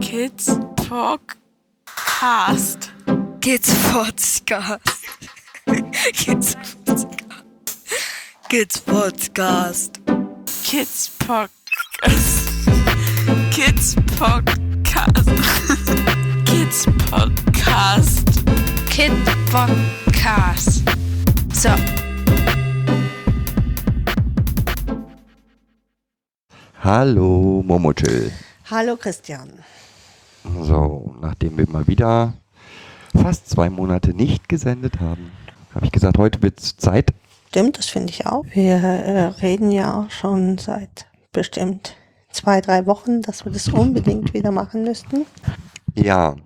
Kids Podcast. Kids Podcast. Kids Podcast. Kids Podcast. Kids Podcast. Kids Podcast. Kids Podcast. Kid Podcast. So. Hallo Momochill. Hallo Christian. So, nachdem wir mal wieder fast zwei Monate nicht gesendet haben, habe ich gesagt, heute wird's Zeit. Stimmt, das finde ich auch. Wir äh, reden ja auch schon seit bestimmt zwei, drei Wochen, dass wir das unbedingt wieder machen müssten. Ja.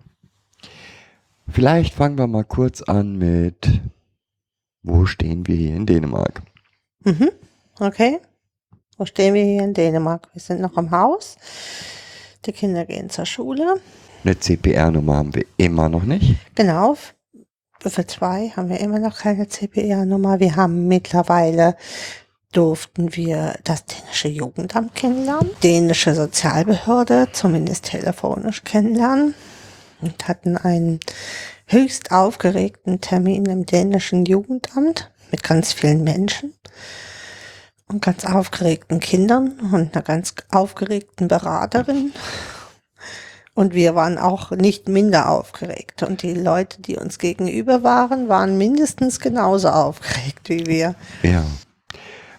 Vielleicht fangen wir mal kurz an mit, wo stehen wir hier in Dänemark? Mhm. Okay. Wo stehen wir hier in Dänemark? Wir sind noch am Haus. Die Kinder gehen zur Schule. Eine CPR-Nummer haben wir immer noch nicht. Genau. Für zwei haben wir immer noch keine CPR-Nummer. Wir haben mittlerweile durften wir das dänische Jugendamt kennenlernen, dänische Sozialbehörde, zumindest telefonisch kennenlernen und hatten einen höchst aufgeregten Termin im dänischen Jugendamt mit ganz vielen Menschen und ganz aufgeregten Kindern und einer ganz aufgeregten Beraterin. Und wir waren auch nicht minder aufgeregt. Und die Leute, die uns gegenüber waren, waren mindestens genauso aufgeregt wie wir. Ja.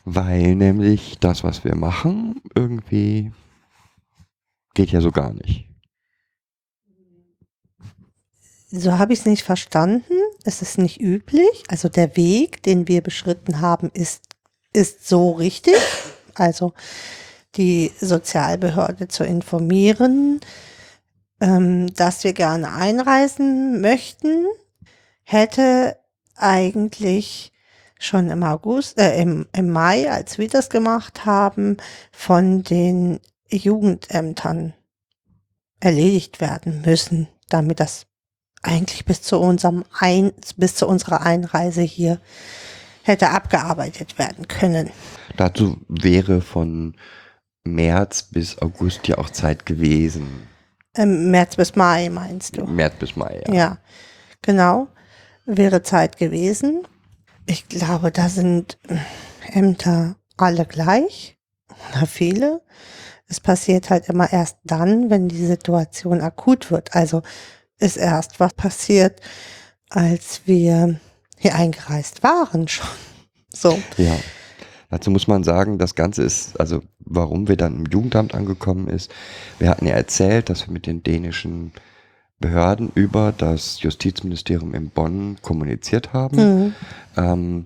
Weil nämlich das, was wir machen, irgendwie geht ja so gar nicht. So habe ich es nicht verstanden. Es ist nicht üblich. Also der Weg, den wir beschritten haben, ist, ist so richtig. Also die Sozialbehörde zu informieren, ähm, dass wir gerne einreisen möchten, hätte eigentlich schon im August, äh, im, im Mai, als wir das gemacht haben, von den Jugendämtern erledigt werden müssen, damit das eigentlich bis zu unserem Ein bis zu unserer Einreise hier hätte abgearbeitet werden können. Dazu wäre von März bis August ja auch Zeit gewesen. Ähm, März bis Mai meinst du? März bis Mai, ja. Ja, genau. Wäre Zeit gewesen. Ich glaube, da sind Ämter alle gleich oder viele. Es passiert halt immer erst dann, wenn die Situation akut wird. Also ist erst was passiert, als wir hier eingereist waren schon. So. Ja. Dazu muss man sagen, das Ganze ist, also warum wir dann im Jugendamt angekommen ist. Wir hatten ja erzählt, dass wir mit den dänischen Behörden über das Justizministerium in Bonn kommuniziert haben. Mhm. Ähm,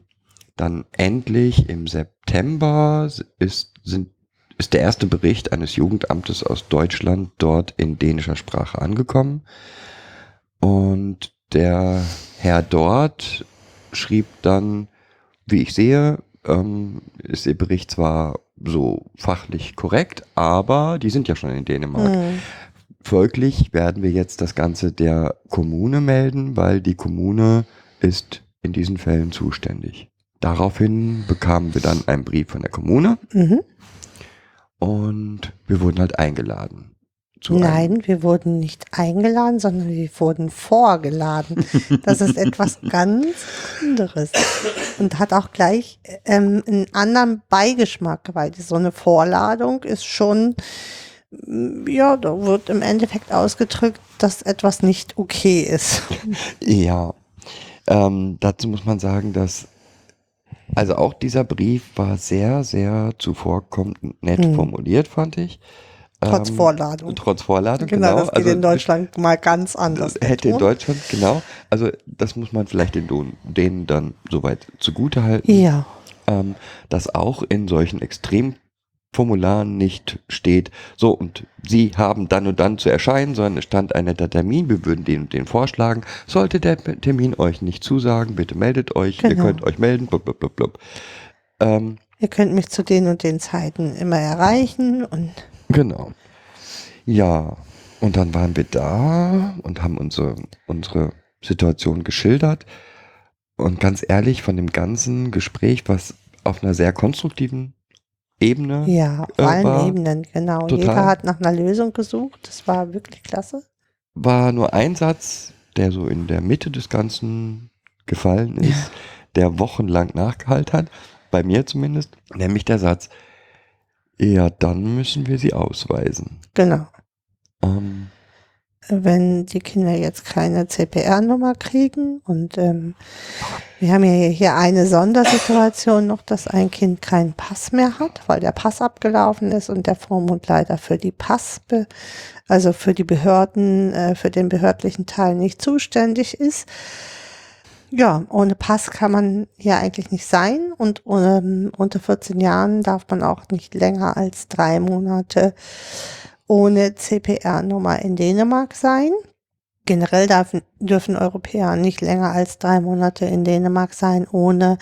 dann endlich im September ist, sind, ist der erste Bericht eines Jugendamtes aus Deutschland dort in dänischer Sprache angekommen. Und der Herr dort schrieb dann, wie ich sehe, ähm, ist ihr Bericht zwar so fachlich korrekt, aber die sind ja schon in Dänemark. Mhm. Folglich werden wir jetzt das Ganze der Kommune melden, weil die Kommune ist in diesen Fällen zuständig. Daraufhin bekamen wir dann einen Brief von der Kommune Mhm. und wir wurden halt eingeladen. Nein, wir wurden nicht eingeladen, sondern wir wurden vorgeladen. Das ist etwas ganz anderes und hat auch gleich ähm, einen anderen Beigeschmack, weil so eine Vorladung ist schon, mm, ja, da wird im Endeffekt ausgedrückt, dass etwas nicht okay ist. Ja, ähm, dazu muss man sagen, dass also auch dieser Brief war sehr, sehr zuvorkommend nett Hm. formuliert, fand ich. Trotz Ähm, Vorladung. Trotz Vorladung, Genau, genau. das geht in Deutschland mal ganz anders. Hätte in ne? Deutschland, genau. Also das muss man vielleicht den denen dann soweit zugute halten, Ja, ähm, dass auch in solchen Extremformularen nicht steht, so und Sie haben dann und dann zu erscheinen, sondern es stand ein netter Termin, wir würden den und den vorschlagen. Sollte der Termin euch nicht zusagen, bitte meldet euch, ihr Genau. könnt euch melden, blub, blub, blub, blub. Ähm, ihr könnt mich zu den und den Zeiten immer erreichen und Genau. Ja, und dann waren wir da und haben unsere, unsere Situation geschildert. Und ganz ehrlich, von dem ganzen Gespräch, was auf einer sehr konstruktiven Ebene. Ja, auf Äh, allen war Ebenen, genau. total- Jeder hat nach einer Lösung gesucht. Das war wirklich klasse. War nur ein Satz, der so in der Mitte des Ganzen gefallen ist, der wochenlang nachgehalten hat, bei mir zumindest, nämlich der Satz, ja, dann müssen wir sie ausweisen. Genau. Ähm, wenn die Kinder jetzt keine CPR-Nummer kriegen und ähm, wir haben ja hier eine Sondersituation noch, dass ein Kind keinen Pass mehr hat, weil der Pass abgelaufen ist und der Vormundleiter für die Pass, also für die Behörden, äh, für den behördlichen Teil nicht zuständig ist. Ja, ohne Pass kann man hier eigentlich nicht sein und ähm, unter 14 Jahren darf man auch nicht länger als drei Monate ohne CPR-Nummer in Dänemark sein. Generell darf, dürfen Europäer nicht länger als drei Monate in Dänemark sein, ohne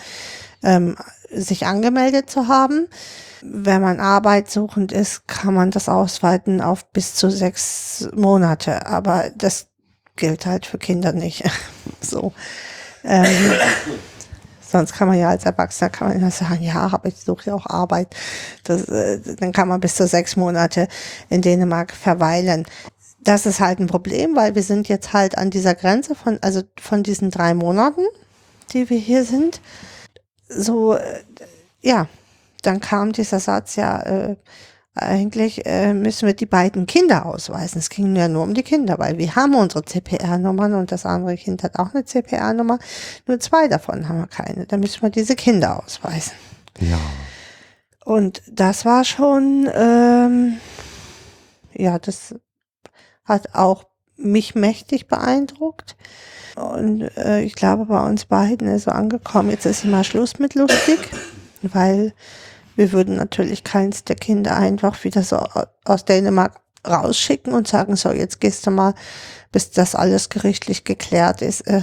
ähm, sich angemeldet zu haben. Wenn man arbeitssuchend ist, kann man das ausweiten auf bis zu sechs Monate, aber das gilt halt für Kinder nicht. so. Ähm, sonst kann man ja als Erwachsener kann man ja sagen, ja, aber ich suche ja auch Arbeit. Das, äh, dann kann man bis zu sechs Monate in Dänemark verweilen. Das ist halt ein Problem, weil wir sind jetzt halt an dieser Grenze von, also von diesen drei Monaten, die wir hier sind. So, äh, ja, dann kam dieser Satz ja, äh, eigentlich äh, müssen wir die beiden Kinder ausweisen. Es ging ja nur um die Kinder, weil wir haben unsere CPR-Nummern und das andere Kind hat auch eine CPR-Nummer. Nur zwei davon haben wir keine. Da müssen wir diese Kinder ausweisen. ja, Und das war schon, ähm, ja, das hat auch mich mächtig beeindruckt. Und äh, ich glaube, bei uns beiden ist so angekommen, jetzt ist mal Schluss mit lustig, weil wir würden natürlich keins der Kinder einfach wieder so aus Dänemark rausschicken und sagen, so, jetzt gehst du mal, bis das alles gerichtlich geklärt ist, äh,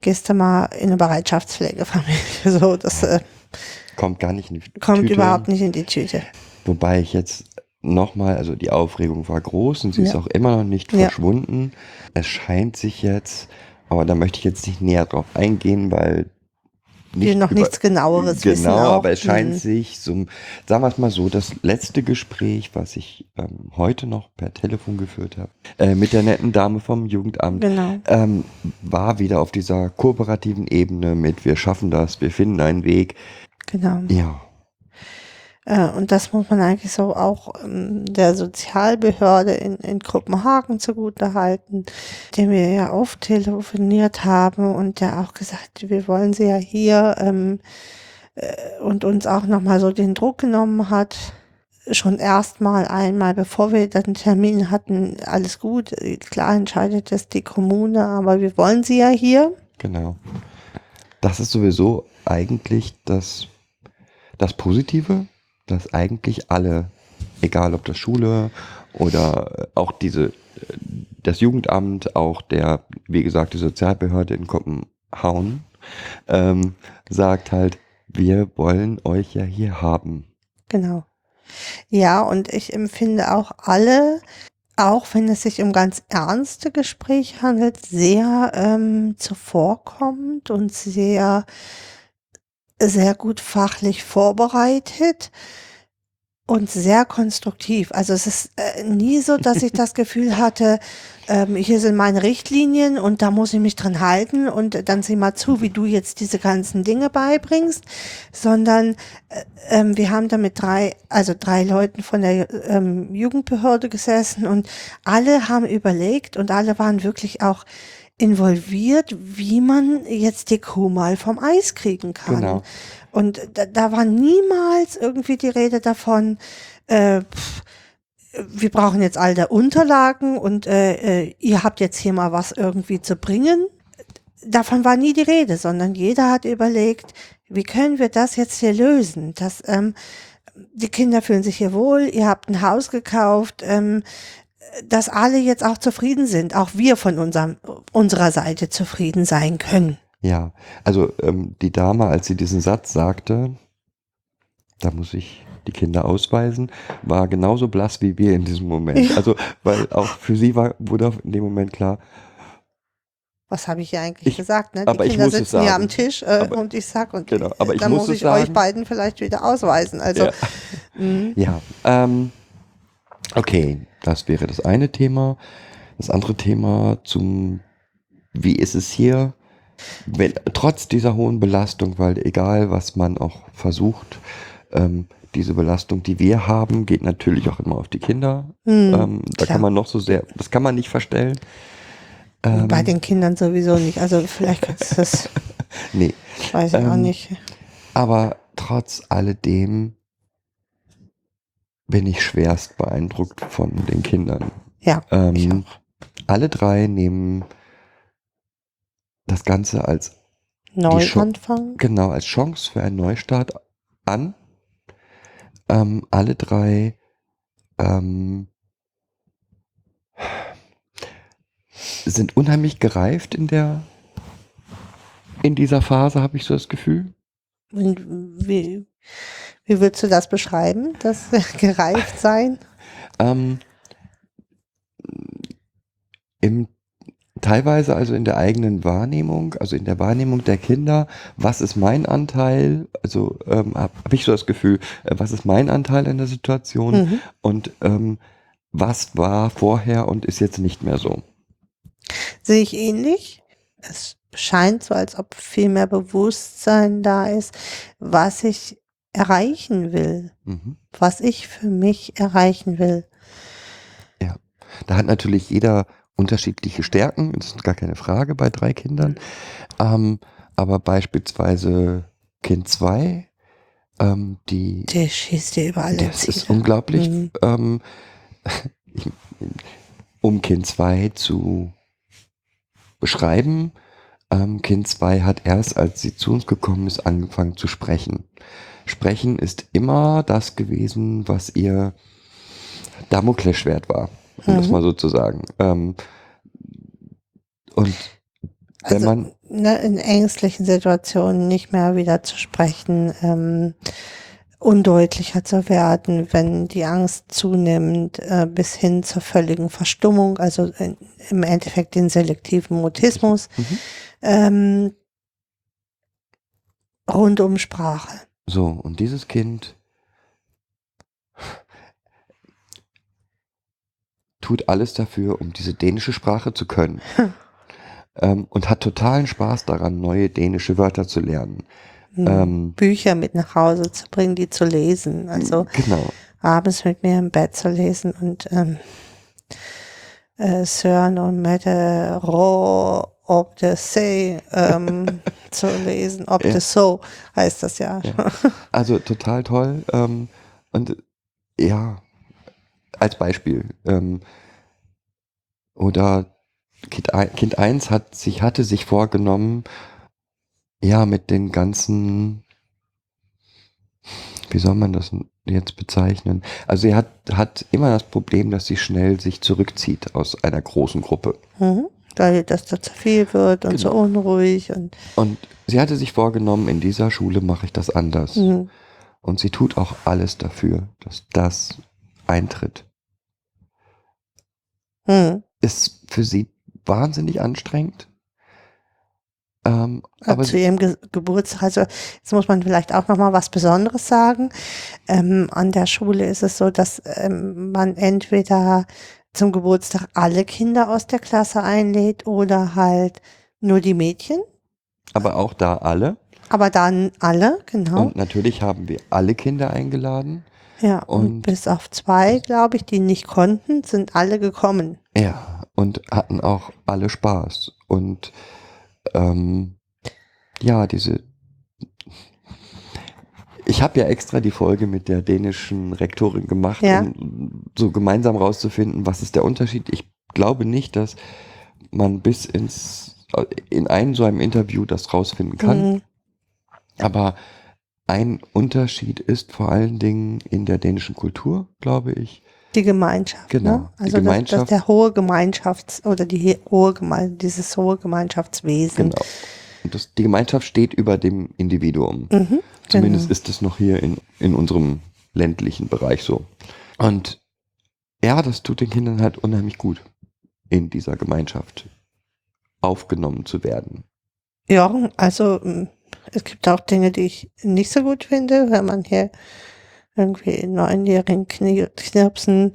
gehst du mal in eine Bereitschaftspflegefamilie. So, das äh, kommt gar nicht in die kommt Tüte. überhaupt nicht in die Tüte. Wobei ich jetzt nochmal, also die Aufregung war groß und sie ist Ja. auch immer noch nicht Ja. verschwunden. Es scheint sich jetzt, aber da möchte ich jetzt nicht näher drauf eingehen, weil Wir noch über- nichts genaueres wissen. Genau, aber es scheint Mhm. sich, so, sagen wir es mal so, das letzte Gespräch, was ich ähm, heute noch per Telefon geführt habe, äh, mit der netten Dame vom Jugendamt, Genau. ähm, war wieder auf dieser kooperativen Ebene mit wir schaffen das, wir finden einen Weg. Genau. Ja, und das muss man eigentlich so auch ähm, der Sozialbehörde in, in Kopenhagen zugutehalten, dem wir ja oft telefoniert haben und der auch gesagt, wir wollen sie ja hier ähm, äh, und uns auch nochmal so den Druck genommen hat. Schon erstmal einmal, bevor wir den Termin hatten, alles gut, äh, klar entscheidet das die Kommune, aber wir wollen sie ja hier. genau. Das ist sowieso eigentlich das, das Positive, dass eigentlich alle, egal ob das Schule oder äh, auch diese, äh, das Jugendamt, auch der, wie gesagt, die Sozialbehörde in Kopenhagen, ähm, sagt halt, wir wollen euch ja hier haben. Genau. Ja, und ich empfinde auch alle, auch wenn es sich um ganz ernste Gespräche handelt, sehr ähm, zuvorkommend und sehr, sehr gut fachlich vorbereitet und sehr konstruktiv. Also es ist äh, nie so, dass ich das Gefühl hatte, ähm, hier sind meine Richtlinien und da muss ich mich dran halten und dann sieh mal zu, wie du jetzt diese ganzen Dinge beibringst, sondern äh, ähm, wir haben da mit drei, also drei Leuten von der ähm, Jugendbehörde gesessen und alle haben überlegt und alle waren wirklich auch involviert, wie man jetzt die Kuh mal vom Eis kriegen kann. Genau. Und da, da war niemals irgendwie die Rede davon, äh, pff, wir brauchen jetzt all der Unterlagen und äh, äh, ihr habt jetzt hier mal was irgendwie zu bringen. Davon war nie die Rede, sondern jeder hat überlegt, wie können wir das jetzt hier lösen? Dass ähm, die Kinder fühlen sich hier wohl, ihr habt ein Haus gekauft, ähm, dass alle jetzt auch zufrieden sind, auch wir von unserem, unserer Seite zufrieden sein können. Ja, also ähm, die Dame, als sie diesen Satz sagte, da muss ich die Kinder ausweisen, war genauso blass wie wir in diesem Moment. Also, weil auch für sie war, wurde in dem Moment klar, Was habe ich hier eigentlich Ich- gesagt? Ne? Die aber ich Kinder sitzen hier am Tisch äh, Aber- und ich sag und Genau, aber ich dann muss muss ich euch sagen. beiden vielleicht wieder ausweisen. Also Ja. mh, Ja, ähm, okay, das wäre das eine Thema. Das andere Thema zum, wie ist es hier, wenn, trotz dieser hohen Belastung, weil egal was man auch versucht, ähm, diese Belastung, die wir haben, geht natürlich auch immer auf die Kinder. mh, ähm, da klar. kann man noch so sehr, das kann man nicht verstellen. Ähm, bei den Kindern sowieso nicht. Also vielleicht kannst du das, nee, weiß ich auch Ähm, nicht. aber trotz alledem bin ich schwerst beeindruckt von den Kindern. Ja, ich Ähm, alle drei nehmen das Ganze als Neuanfang. genau als Chance für einen Neustart an. Ähm, alle drei ähm, sind unheimlich gereift in der in dieser Phase, habe ich so das Gefühl. Und wie, wie würdest du das beschreiben, das gereift sein? Ähm, im, teilweise also in der eigenen Wahrnehmung, also in der Wahrnehmung der Kinder, was ist mein Anteil? Also ähm, habe hab ich so das Gefühl, äh, was ist mein Anteil in der Situation Mhm. und ähm, was war vorher und ist jetzt nicht mehr so. Sehe ich ähnlich. Es scheint so, als ob viel mehr Bewusstsein da ist, was ich erreichen will, Mhm. was ich für mich erreichen will. Da hat natürlich jeder unterschiedliche Stärken, das ist gar keine Frage bei drei Kindern. Ähm, aber beispielsweise Kind 2, ähm, die Der schießt dir über alle Das ist Ziele. unglaublich. Mhm. Ähm, ich, um Kind 2 zu beschreiben, ähm, Kind 2 hat erst, als sie zu uns gekommen ist, angefangen zu sprechen. Sprechen ist immer das gewesen, was ihr Damoklesschwert war, um das Mhm. mal so zu sagen. Ähm, und wenn Also man, ne, in ängstlichen Situationen nicht mehr wieder zu sprechen, ähm, undeutlicher zu werden, wenn die Angst zunimmt, äh, bis hin zur völligen Verstummung, also in, im Endeffekt den selektiven Mutismus, Mhm. ähm, rund um Sprache. So, und dieses Kind tut alles dafür, um diese dänische Sprache zu können. ähm, und hat totalen Spaß daran, neue dänische Wörter zu lernen. Hm. Ähm, Bücher mit nach Hause zu bringen, die zu lesen. Also genau. abends mit mir im Bett zu lesen und ähm, äh, Søren und Mette Ro ob de Se ähm, zu lesen. Ob Ja. de So heißt das ja. Ja. Also total toll. Ähm, und ja, als Beispiel. Ähm, oder Kind, kind 1 hat sich, hatte sich vorgenommen, ja, mit den ganzen, wie soll man das jetzt bezeichnen? Also sie hat, hat immer das Problem, dass sie schnell sich zurückzieht aus einer großen Gruppe. Mhm. Weil das da zu viel wird und so Genau. unruhig und Und sie hatte sich vorgenommen, in dieser Schule mache ich das anders. mhm. Und sie tut auch alles dafür, dass das eintritt. Mhm. Ist für sie wahnsinnig anstrengend. Ähm, aber zu ihrem Ge Geburtstag. Also jetzt muss man vielleicht auch noch mal was Besonderes sagen. Ähm, an der Schule ist es so, dass ähm, man entweder zum Geburtstag alle Kinder aus der Klasse einlädt oder halt nur die Mädchen. aber auch da alle. Aber dann alle, genau. Und natürlich haben wir alle Kinder eingeladen. Ja, und, und- bis auf zwei, glaube ich, die nicht konnten, sind alle gekommen. Ja, und hatten auch alle Spaß. Und ähm, ja, diese. Ich habe ja extra die Folge mit der dänischen Rektorin gemacht, Ja. um so gemeinsam rauszufinden, was ist der Unterschied. Ich glaube nicht, dass man bis ins in einem so einem Interview das rausfinden kann. Mhm. Aber ein Unterschied ist vor allen Dingen in der dänischen Kultur, glaube ich. Die Gemeinschaft. Genau, Ne? die Also das, das Gemeinschaft. der hohe Gemeinschafts- oder die he- hohe Geme dieses hohe Gemeinschaftswesen. Genau. Und das, die Gemeinschaft steht über dem Individuum. Mhm, Zumindest genau. ist es noch hier in, in unserem ländlichen Bereich so. Und ja, das tut den Kindern halt unheimlich gut in dieser Gemeinschaft aufgenommen zu werden. Ja, also es gibt auch Dinge, die ich nicht so gut finde, wenn man hier irgendwie neunjährigen Knirpsen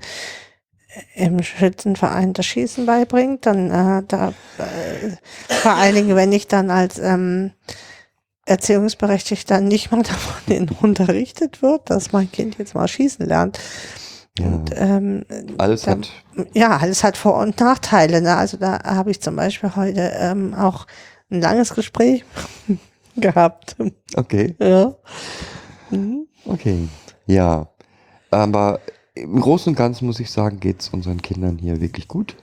im Schützenverein das Schießen beibringt, dann äh, da äh, vor allen Dingen, wenn ich dann als ähm, Erziehungsberechtigter nicht mal davon unterrichtet wird, dass mein Kind jetzt mal schießen lernt. Und, ähm, Alles da- hat, ja, alles hat Vor- und Nachteile. Ne? Also da habe ich zum Beispiel heute ähm, auch ein langes Gespräch gehabt. okay, Ja. Mhm. okay. Ja, aber im Großen und Ganzen muss ich sagen, geht es unseren Kindern hier wirklich gut.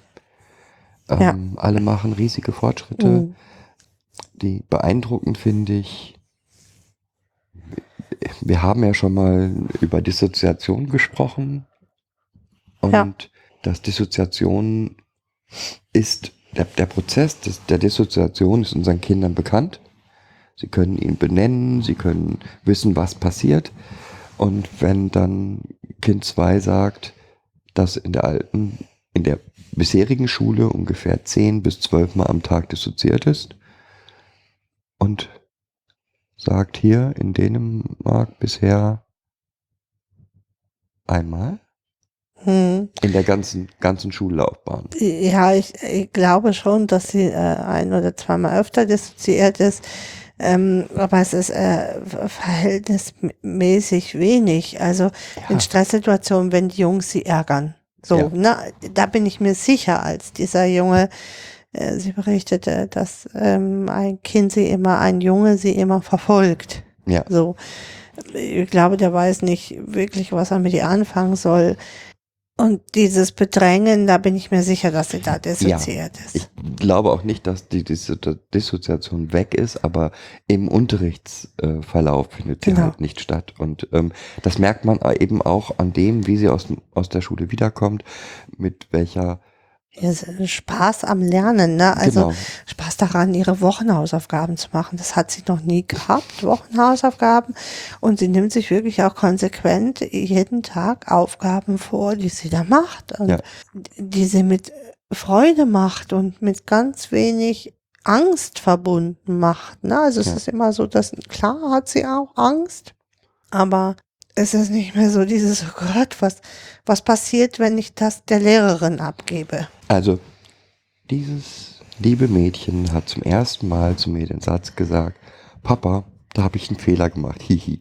Ähm, Ja. Alle machen riesige Fortschritte. Mhm. Die beeindruckend finde ich. Wir haben ja schon mal über Dissoziation gesprochen. Und Ja. dass Dissoziation ist, der, der Prozess des, der Dissoziation ist unseren Kindern bekannt. Sie können ihn benennen, sie können wissen, was passiert. Und wenn dann Kind 2 sagt, dass in der alten, in der bisherigen Schule ungefähr 10 bis 12 Mal am Tag dissoziiert ist und sagt hier in Dänemark bisher einmal Mhm. in der ganzen, ganzen Schullaufbahn. Ja, ich, ich glaube schon, dass sie äh, ein oder zweimal öfter dissoziiert ist. Ähm, aber es ist äh, verhältnismäßig wenig. Also in Stresssituationen, wenn die Jungs sie ärgern. So, Ja. ne, da bin ich mir sicher, als dieser Junge, äh, sie berichtete, dass ähm, ein Kind sie immer, ein Junge sie immer verfolgt. Ja. So. Ich glaube, der weiß nicht wirklich, was er mit ihr anfangen soll. Und dieses Bedrängen, da bin ich mir sicher, dass sie da dissoziiert ist. Ich glaube auch nicht, dass die Disso Dissoziation weg ist, aber im Unterrichtsverlauf findet sie Genau. halt nicht statt. Und ähm, das merkt man eben auch an dem, wie sie aus, aus der Schule wiederkommt, mit welcher Ja, Spaß am Lernen, ne? Also Genau. Spaß daran, ihre Wochenhausaufgaben zu machen. Das hat sie noch nie gehabt, Wochenhausaufgaben. Und sie nimmt sich wirklich auch konsequent jeden Tag Aufgaben vor, die sie da macht. Und Ja. die sie mit Freude macht und mit ganz wenig Angst verbunden macht. Ne? Also es Ja. ist immer so, dass klar hat sie auch Angst, aber es ist nicht mehr so dieses, oh Gott, was, was passiert, wenn ich das der Lehrerin abgebe? Also, dieses liebe Mädchen hat zum ersten Mal zu mir den Satz gesagt, Papa, da habe ich einen Fehler gemacht, hihi.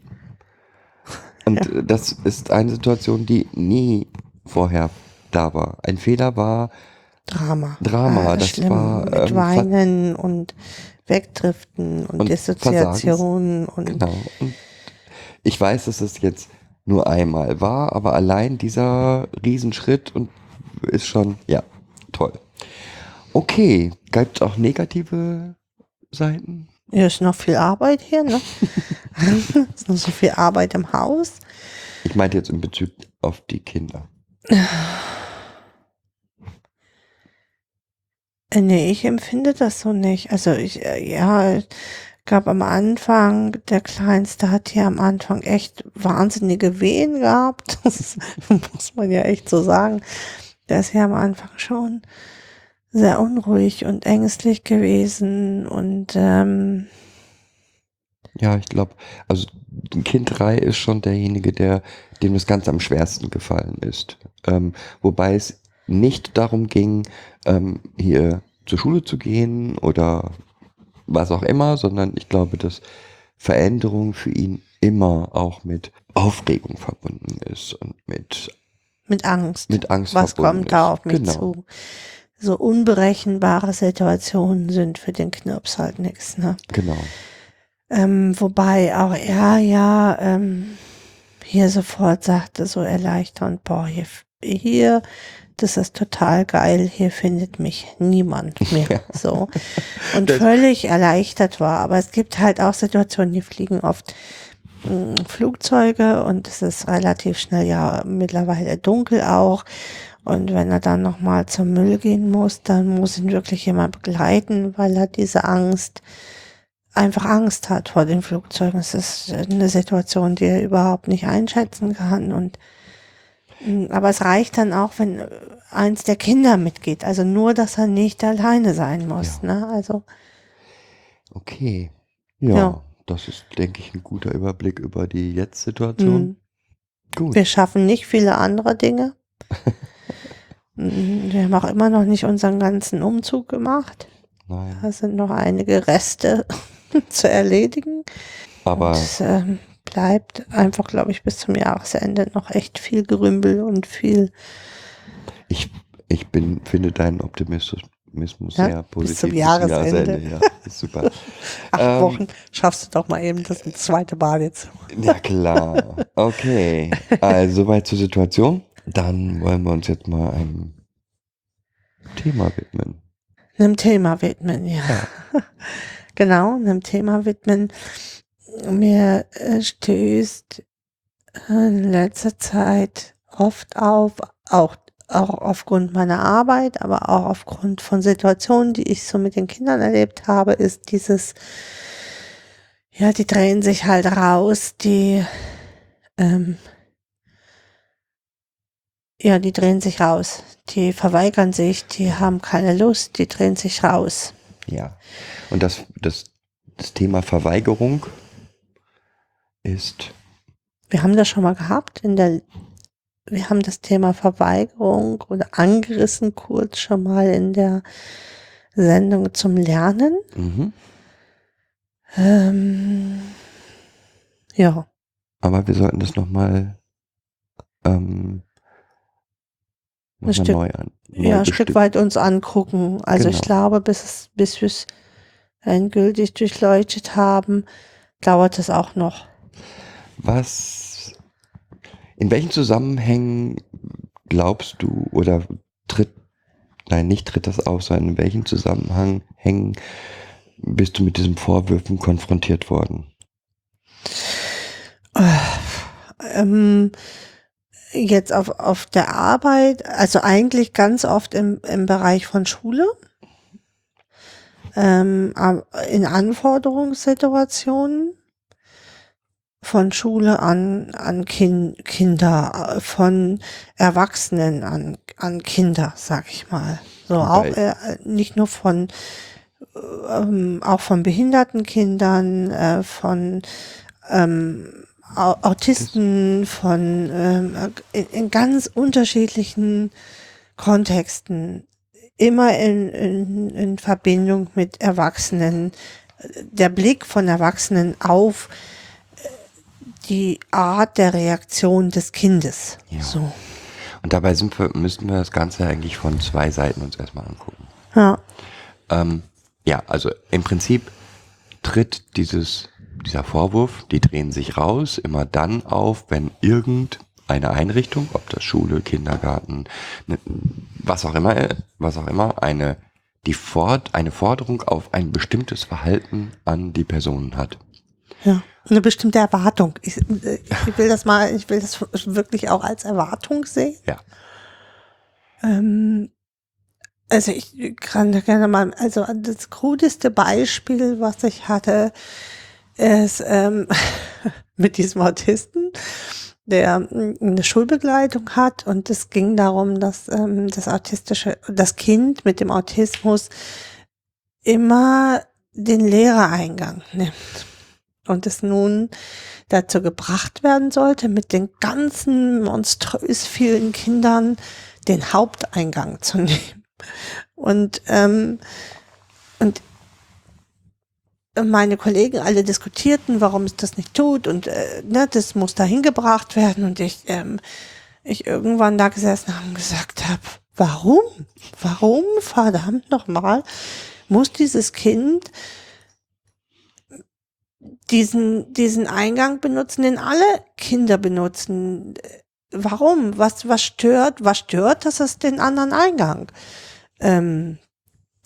Und äh, das ist eine Situation, die nie vorher da war. Ein Fehler war, Drama. Drama, Äh, das schlimm, war, mit ähm, Weinen und Wegdriften und, Und Dissoziation und genau. Und ich weiß, dass das jetzt nur einmal war, aber allein dieser Riesenschritt und ist schon, ja, toll. Okay, gibt es auch negative Seiten? hier ist noch viel Arbeit hier, ne? ist noch so viel Arbeit im Haus. Ich meinte jetzt in Bezug auf die Kinder. Äh, Nee, ich empfinde das so nicht. Also ich, äh, ja, glaube am Anfang, der Kleinste hat hier am Anfang echt wahnsinnige Wehen gehabt. Das muss man ja echt so sagen. Der ist ja am Anfang schon sehr unruhig und ängstlich gewesen und ähm, Ja, ich glaube, also Kind 3 ist schon derjenige, der, dem das Ganze am schwersten gefallen ist. Ähm, wobei es nicht darum ging, ähm, hier zur Schule zu gehen oder was auch immer, sondern ich glaube, dass Veränderung für ihn immer auch mit Aufregung verbunden ist und mit, mit Angst. mit Angst Was kommt da ist. auf mich genau. zu? So unberechenbare Situationen sind für den Knirps halt nichts, ne? Genau. Ähm, wobei auch er ja ähm, hier sofort sagte, so erleichternd, boah, hier, hier, das ist total geil, hier findet mich niemand mehr. So. Und Das- völlig erleichtert war. Aber es gibt halt auch Situationen, die fliegen oft mh, Flugzeuge und es ist relativ schnell ja mittlerweile dunkel auch. Und wenn er dann nochmal zum Müll gehen muss, dann muss ihn wirklich jemand begleiten, weil er diese Angst, einfach Angst hat vor den Flugzeugen. Es ist eine Situation, die er überhaupt nicht einschätzen kann. Und Aber es reicht dann auch, wenn eins der Kinder mitgeht. Also nur, dass er nicht alleine sein muss. Ja. Ne? Also Okay. Ja, Ja. das ist, denke ich, ein guter Überblick über die Jetzt-Situation. mm, Gut. wir schaffen nicht viele andere Dinge. Mm, wir haben auch immer noch nicht unseren ganzen Umzug gemacht. Nein. Da sind noch einige Reste zu erledigen. Aber Es ähm, bleibt einfach, glaube ich, bis zum Jahresende noch echt viel Gerümpel und viel ich, ich bin, finde deinen Optimismus Ja, sehr bis positiv. zum Jahresende. Ja, ist super. acht Ähm, Wochen. Schaffst du doch mal eben das zweite Mal jetzt. Ja, klar. Okay. Also, soweit zur Situation. Dann wollen wir uns jetzt mal einem Thema widmen. Einem Thema widmen, ja. genau, einem Thema widmen. Mir äh, stößt in letzter Zeit oft auf, auch, auch aufgrund meiner Arbeit, aber auch aufgrund von Situationen, die ich so mit den Kindern erlebt habe, ist dieses, ja, die drehen sich halt raus, die, ähm, ja, die drehen sich raus. Die verweigern sich, die haben keine Lust, die drehen sich raus. Ja. Und das, das, das Thema Verweigerung ist, Wir haben das schon mal gehabt in der, wir haben das Thema Verweigerung oder angerissen kurz schon mal in der Sendung zum Lernen. mhm. Ähm, ja, aber wir sollten das nochmal ähm, noch mal Stück- neu an. neu ja, ein Stück weit uns angucken. Also ich Genau. glaube, bis es, bis wir es endgültig durchleuchtet haben, dauert es auch noch. Was, in welchen Zusammenhängen glaubst du oder tritt, nein, nicht tritt das auf, sondern in welchen Zusammenhängen bist du mit diesen Vorwürfen konfrontiert worden? Ähm, jetzt auf, auf der Arbeit, also eigentlich ganz oft im, im Bereich von Schule, ähm, in Anforderungssituationen von Schule an, an kin Kinder, äh, von Erwachsenen an, an Kinder, sag ich mal. So auch Wobei- äh, nicht nur von ähm, auch von behinderten Kindern, äh, von ähm, Au Autisten, von ähm, in, in ganz unterschiedlichen Kontexten, immer in, in, in Verbindung mit Erwachsenen, der Blick von Erwachsenen auf äh, die Art der Reaktion des Kindes. Ja. So. Und dabei sind wir, müssten wir das Ganze eigentlich von zwei Seiten uns erstmal angucken. Ja. Ähm, ja, also im Prinzip tritt dieses, dieser Vorwurf, die drehen sich raus, immer dann auf, wenn irgendeine Einrichtung, ob das Schule, Kindergarten, ne, was auch immer, was auch immer, eine, die Fort, eine Forderung auf ein bestimmtes Verhalten an die Personen hat. Ja, eine bestimmte Erwartung. Ich, äh, ich will das mal, ich will das wirklich auch als Erwartung sehen. Ja. Ähm, also ich kann da gerne mal, also das krudeste Beispiel, was ich hatte, ist ähm, mit diesem Autisten, der mm, eine Schulbegleitung hat und es ging darum, dass ähm, das autistische, das Kind mit dem Autismus immer den Lehrereingang nimmt und es nun dazu gebracht werden sollte, mit den ganzen monströs vielen Kindern den Haupteingang zu nehmen. Und, ähm, und meine Kollegen alle diskutierten, warum es das nicht tut und äh, ne, das muss dahin gebracht werden und ich, ähm, ich irgendwann da gesessen habe und gesagt habe, warum? Warum, verdammt nochmal, muss dieses Kind diesen, diesen Eingang benutzen, den alle Kinder benutzen. Warum? Was, was stört? Was stört, dass es den anderen Eingang ähm,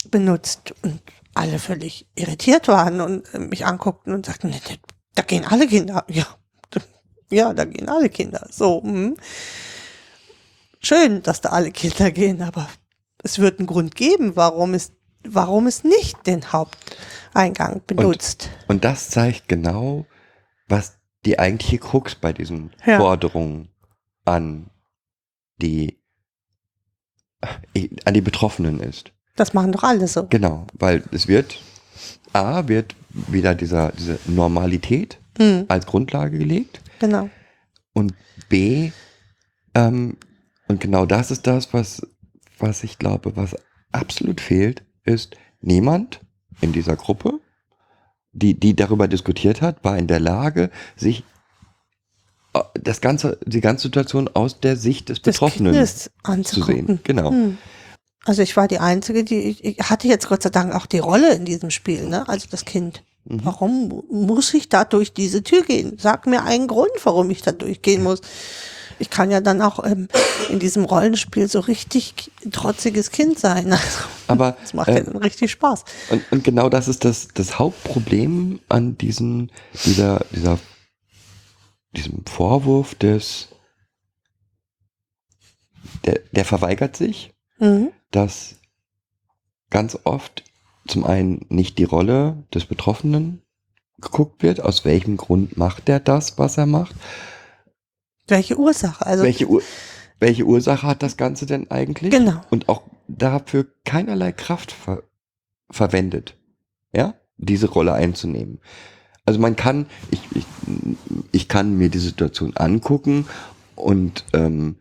benutzt? Und alle völlig irritiert waren und äh, mich anguckten und sagten, nee, da gehen alle Kinder. Ja, ja, da gehen alle Kinder. So, hm. schön, dass da alle Kinder gehen, aber es wird einen Grund geben, warum es, warum es nicht den Haupteingang benutzt. Und das zeigt genau, was die eigentliche Krux bei diesen Ja. Forderungen an die äh, an die Betroffenen ist. Das machen doch alle so. Genau, weil es wird, A, wird wieder dieser, diese Normalität Hm, als Grundlage gelegt genau. und B, ähm, und genau das ist das, was, was ich glaube, was absolut fehlt, ist niemand in dieser Gruppe, die, die darüber diskutiert hat, war in der Lage, sich äh, das ganze, die ganze Situation aus der Sicht des Das Betroffenen Kindes zu anzugucken. sehen. Genau. Hm. Also ich war die Einzige, die, ich, hatte jetzt Gott sei Dank auch die Rolle in diesem Spiel, ne? Also das Kind. Mhm. Warum mu- muss ich da durch diese Tür gehen? Sag mir einen Grund, warum ich da durchgehen muss. Ich kann ja dann auch ähm, in diesem Rollenspiel so richtig trotziges Kind sein. Also, Aber das macht ja äh, dann richtig Spaß. Und, und genau das ist das, das Hauptproblem an diesen, dieser, dieser, diesem Vorwurf des, der, der verweigert sich, Mhm. dass ganz oft zum einen nicht die Rolle des Betroffenen geguckt wird, aus welchem Grund macht er das, was er macht, Welche Ursache? Also welche, Ur welche Ursache hat das Ganze denn eigentlich? genau. und auch dafür keinerlei Kraft ver verwendet, ja, diese Rolle einzunehmen. Also man kann, ich, ich, ich kann mir die Situation angucken und ähm,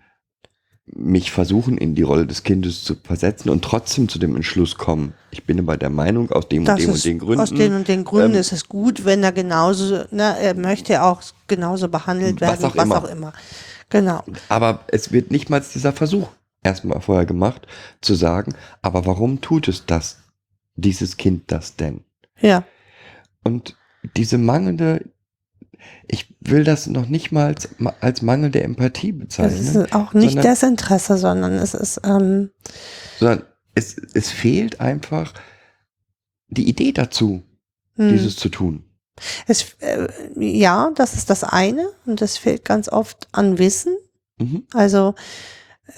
mich versuchen, in die Rolle des Kindes zu versetzen und trotzdem zu dem Entschluss kommen. Ich bin aber der Meinung, aus dem und Das dem ist, und den Gründen, aus den und den Gründen ähm, ist es gut, wenn er genauso, ne, er möchte auch genauso behandelt Was werden, auch immer. immer. Genau. aber es wird nicht mal dieser Versuch erstmal vorher gemacht, zu sagen, aber warum tut es das, dieses Kind das denn? Ja. Und diese mangelnde, ich will das noch nicht mal als, als mangelnde Empathie Es bezeichnen, ist auch nicht sondern- Desinteresse, sondern es ist, ähm, sondern es, es fehlt einfach die Idee dazu, hm. dieses zu tun. es, äh, ja, das ist das eine und es fehlt ganz oft an Wissen, Mhm. also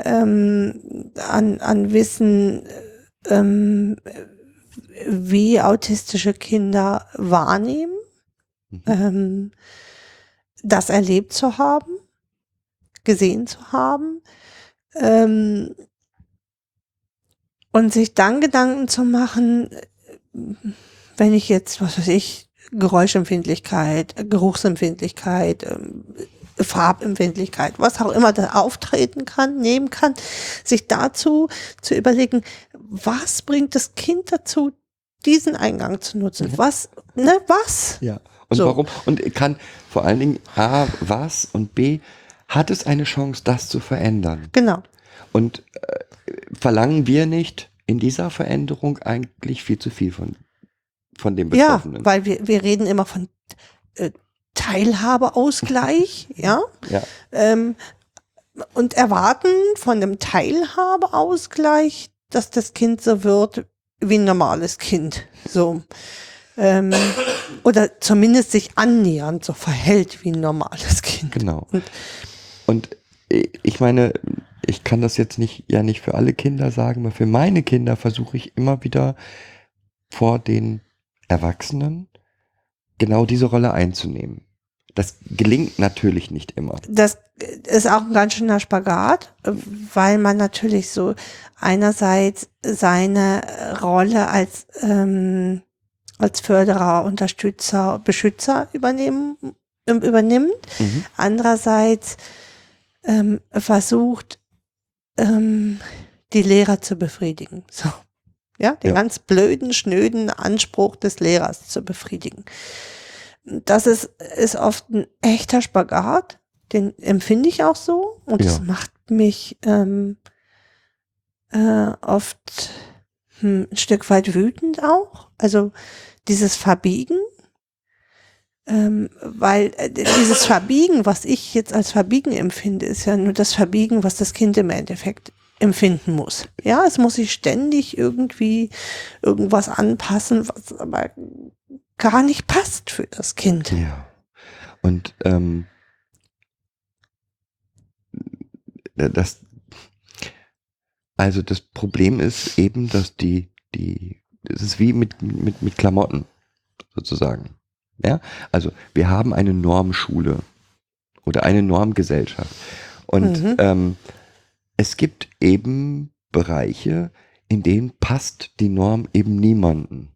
ähm, an, an Wissen, äh, ähm, wie autistische Kinder wahrnehmen, Mhm. ähm, das erlebt zu haben, gesehen zu haben ähm, und sich dann Gedanken zu machen, äh, wenn ich jetzt, was weiß ich, Geräuschempfindlichkeit, Geruchsempfindlichkeit, ähm, Farbempfindlichkeit, was auch immer da auftreten kann, nehmen kann, sich dazu zu überlegen, was bringt das Kind dazu, diesen Eingang zu nutzen? Ja. Was, ne, was? Ja. Und So. warum? Und kann vor allen Dingen A, was und B, hat es eine Chance, das zu verändern? Genau. Und äh, verlangen wir nicht in dieser Veränderung eigentlich viel zu viel von, von dem Ja, Betroffenen? weil wir, wir reden immer von äh, Teilhabeausgleich, ja, ja. ähm, und erwarten von dem Teilhabeausgleich, dass das Kind so wird wie ein normales Kind, so. Ähm, oder zumindest sich annähernd so verhält wie ein normales Kind. Genau. Und- Und ich meine, ich kann das jetzt nicht, ja nicht für alle Kinder sagen, aber für meine Kinder versuche ich immer wieder vor den Erwachsenen genau diese Rolle einzunehmen. Das gelingt natürlich nicht immer. Das ist auch ein ganz schöner Spagat, weil man natürlich so einerseits seine Rolle als, ähm, als Förderer, Unterstützer, Beschützer übernehmen, übernimmt, Mhm. andererseits ähm, versucht, ähm, die Lehrer zu befriedigen. So. Ja, den Ja. ganz blöden, schnöden Anspruch des Lehrers zu befriedigen. Das ist, ist oft ein echter Spagat, den empfinde ich auch so und das Ja. macht mich ähm, äh, oft hm, ein Stück weit wütend auch. Also dieses Verbiegen, ähm, weil äh, dieses Verbiegen, was ich jetzt als Verbiegen empfinde, ist ja nur das Verbiegen, was das Kind im Endeffekt empfinden muss. Ja, es muss sich ständig irgendwie irgendwas anpassen, was aber gar nicht passt für das Kind. Ja. Und ähm, das, also das Problem ist eben, dass die, die, es ist wie mit, mit, mit Klamotten sozusagen. Ja, also wir haben eine Normschule oder eine Normgesellschaft und Mhm. ähm, es gibt eben Bereiche, in denen passt die Norm eben niemanden.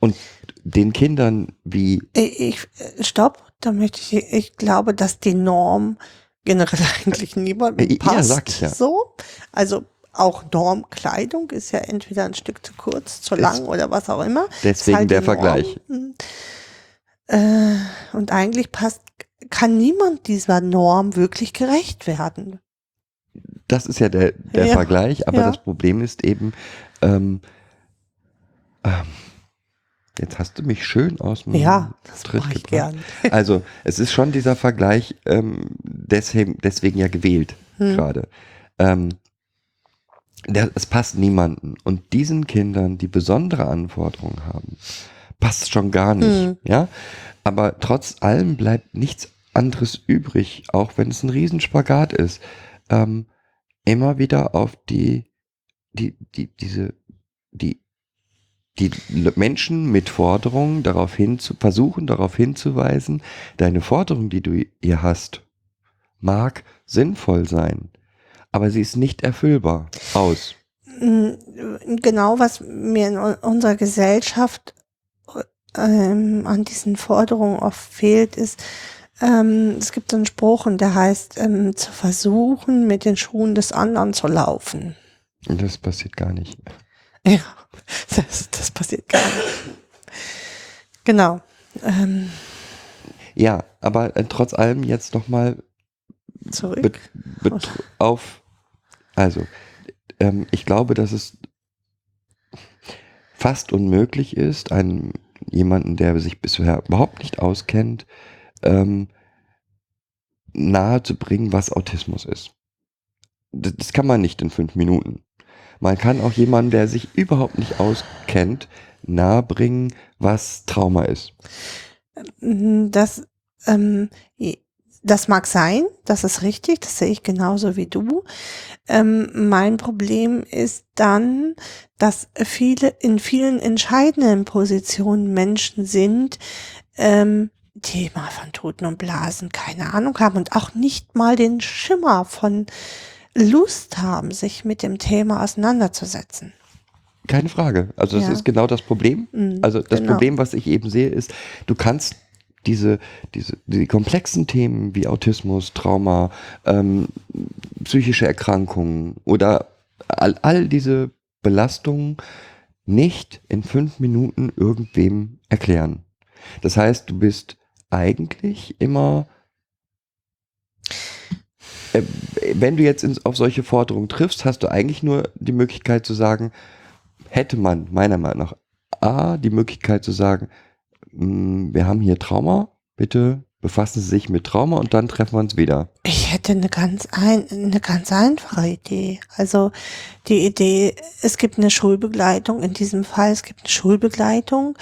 Und den Kindern wie, Ich, ich äh, stopp, da möchte ich, ich glaube, dass die Norm generell eigentlich niemandem Ja, passt. sag ich ja. So. Also auch Normkleidung ist ja entweder ein Stück zu kurz, zu lang oder was auch immer. deswegen halt der Norm. Vergleich. Äh, und eigentlich passt, kann niemand dieser Norm wirklich gerecht werden. Das ist ja der, der Ja, Vergleich, aber ja. das Problem ist eben, ähm, ähm, jetzt hast du mich schön aus dem Ja, das Tritt ich gebracht. gern. Also es ist schon dieser Vergleich, ähm, deswegen, deswegen ja gewählt Hm. gerade. Ähm, der, es passt niemanden. Und diesen Kindern, die besondere Anforderungen haben, passt schon gar nicht. Hm. Ja? Aber trotz allem bleibt nichts anderes übrig, auch wenn es ein Riesenspagat ist, ähm, immer wieder auf die, die, die, diese, die, die Menschen mit Forderungen darauf hin zu versuchen, darauf hinzuweisen, deine Forderung, die du ihr hast, mag sinnvoll sein, aber sie ist nicht erfüllbar. Aus. Mm, Genau, was mir in un- unserer Gesellschaft ähm, an diesen Forderungen oft fehlt, ist, ähm, es gibt einen Spruch und der heißt, ähm, zu versuchen, mit den Schuhen des anderen zu laufen. Das passiert gar nicht. Ja, das, das passiert gar nicht. Genau. Ähm, Ja, aber äh, trotz allem jetzt nochmal zurück. bet, bet, auf, also, ähm, ich glaube, dass es fast unmöglich ist, einem jemanden, der sich bisher überhaupt nicht auskennt, ähm, nahe was Autismus ist. Das, das kann man nicht in fünf Minuten. Man kann auch jemanden, der sich überhaupt nicht auskennt, nahebringen, was Trauma ist. Mm, Das, ähm, das mag sein, das ist richtig, das sehe ich genauso wie du. Ähm, mein Problem ist dann, dass viele in vielen entscheidenden Positionen Menschen sind, ähm, die mal von Toten und Blasen keine Ahnung haben und auch nicht mal den Schimmer von Lust haben, sich mit dem Thema auseinanderzusetzen. Keine Frage. Also das Ja. ist genau das Problem. Mm, Also das genau. Problem, was ich eben sehe, ist, du kannst diese, diese, die komplexen Themen wie Autismus, Trauma, ähm, psychische Erkrankungen oder all, all diese Belastungen nicht in fünf Minuten irgendwem erklären. Das heißt, du bist eigentlich immer, äh, wenn du jetzt ins, auf solche Forderungen triffst, hast du eigentlich nur die Möglichkeit zu sagen, hätte man meiner Meinung nach A, die Möglichkeit zu sagen, wir haben hier Trauma, bitte befassen Sie sich mit Trauma und dann treffen wir uns wieder. Ich hätte eine ganz ein, eine ganz einfache Idee. Also die Idee, es gibt eine Schulbegleitung, in diesem Fall, es gibt eine Schulbegleitung,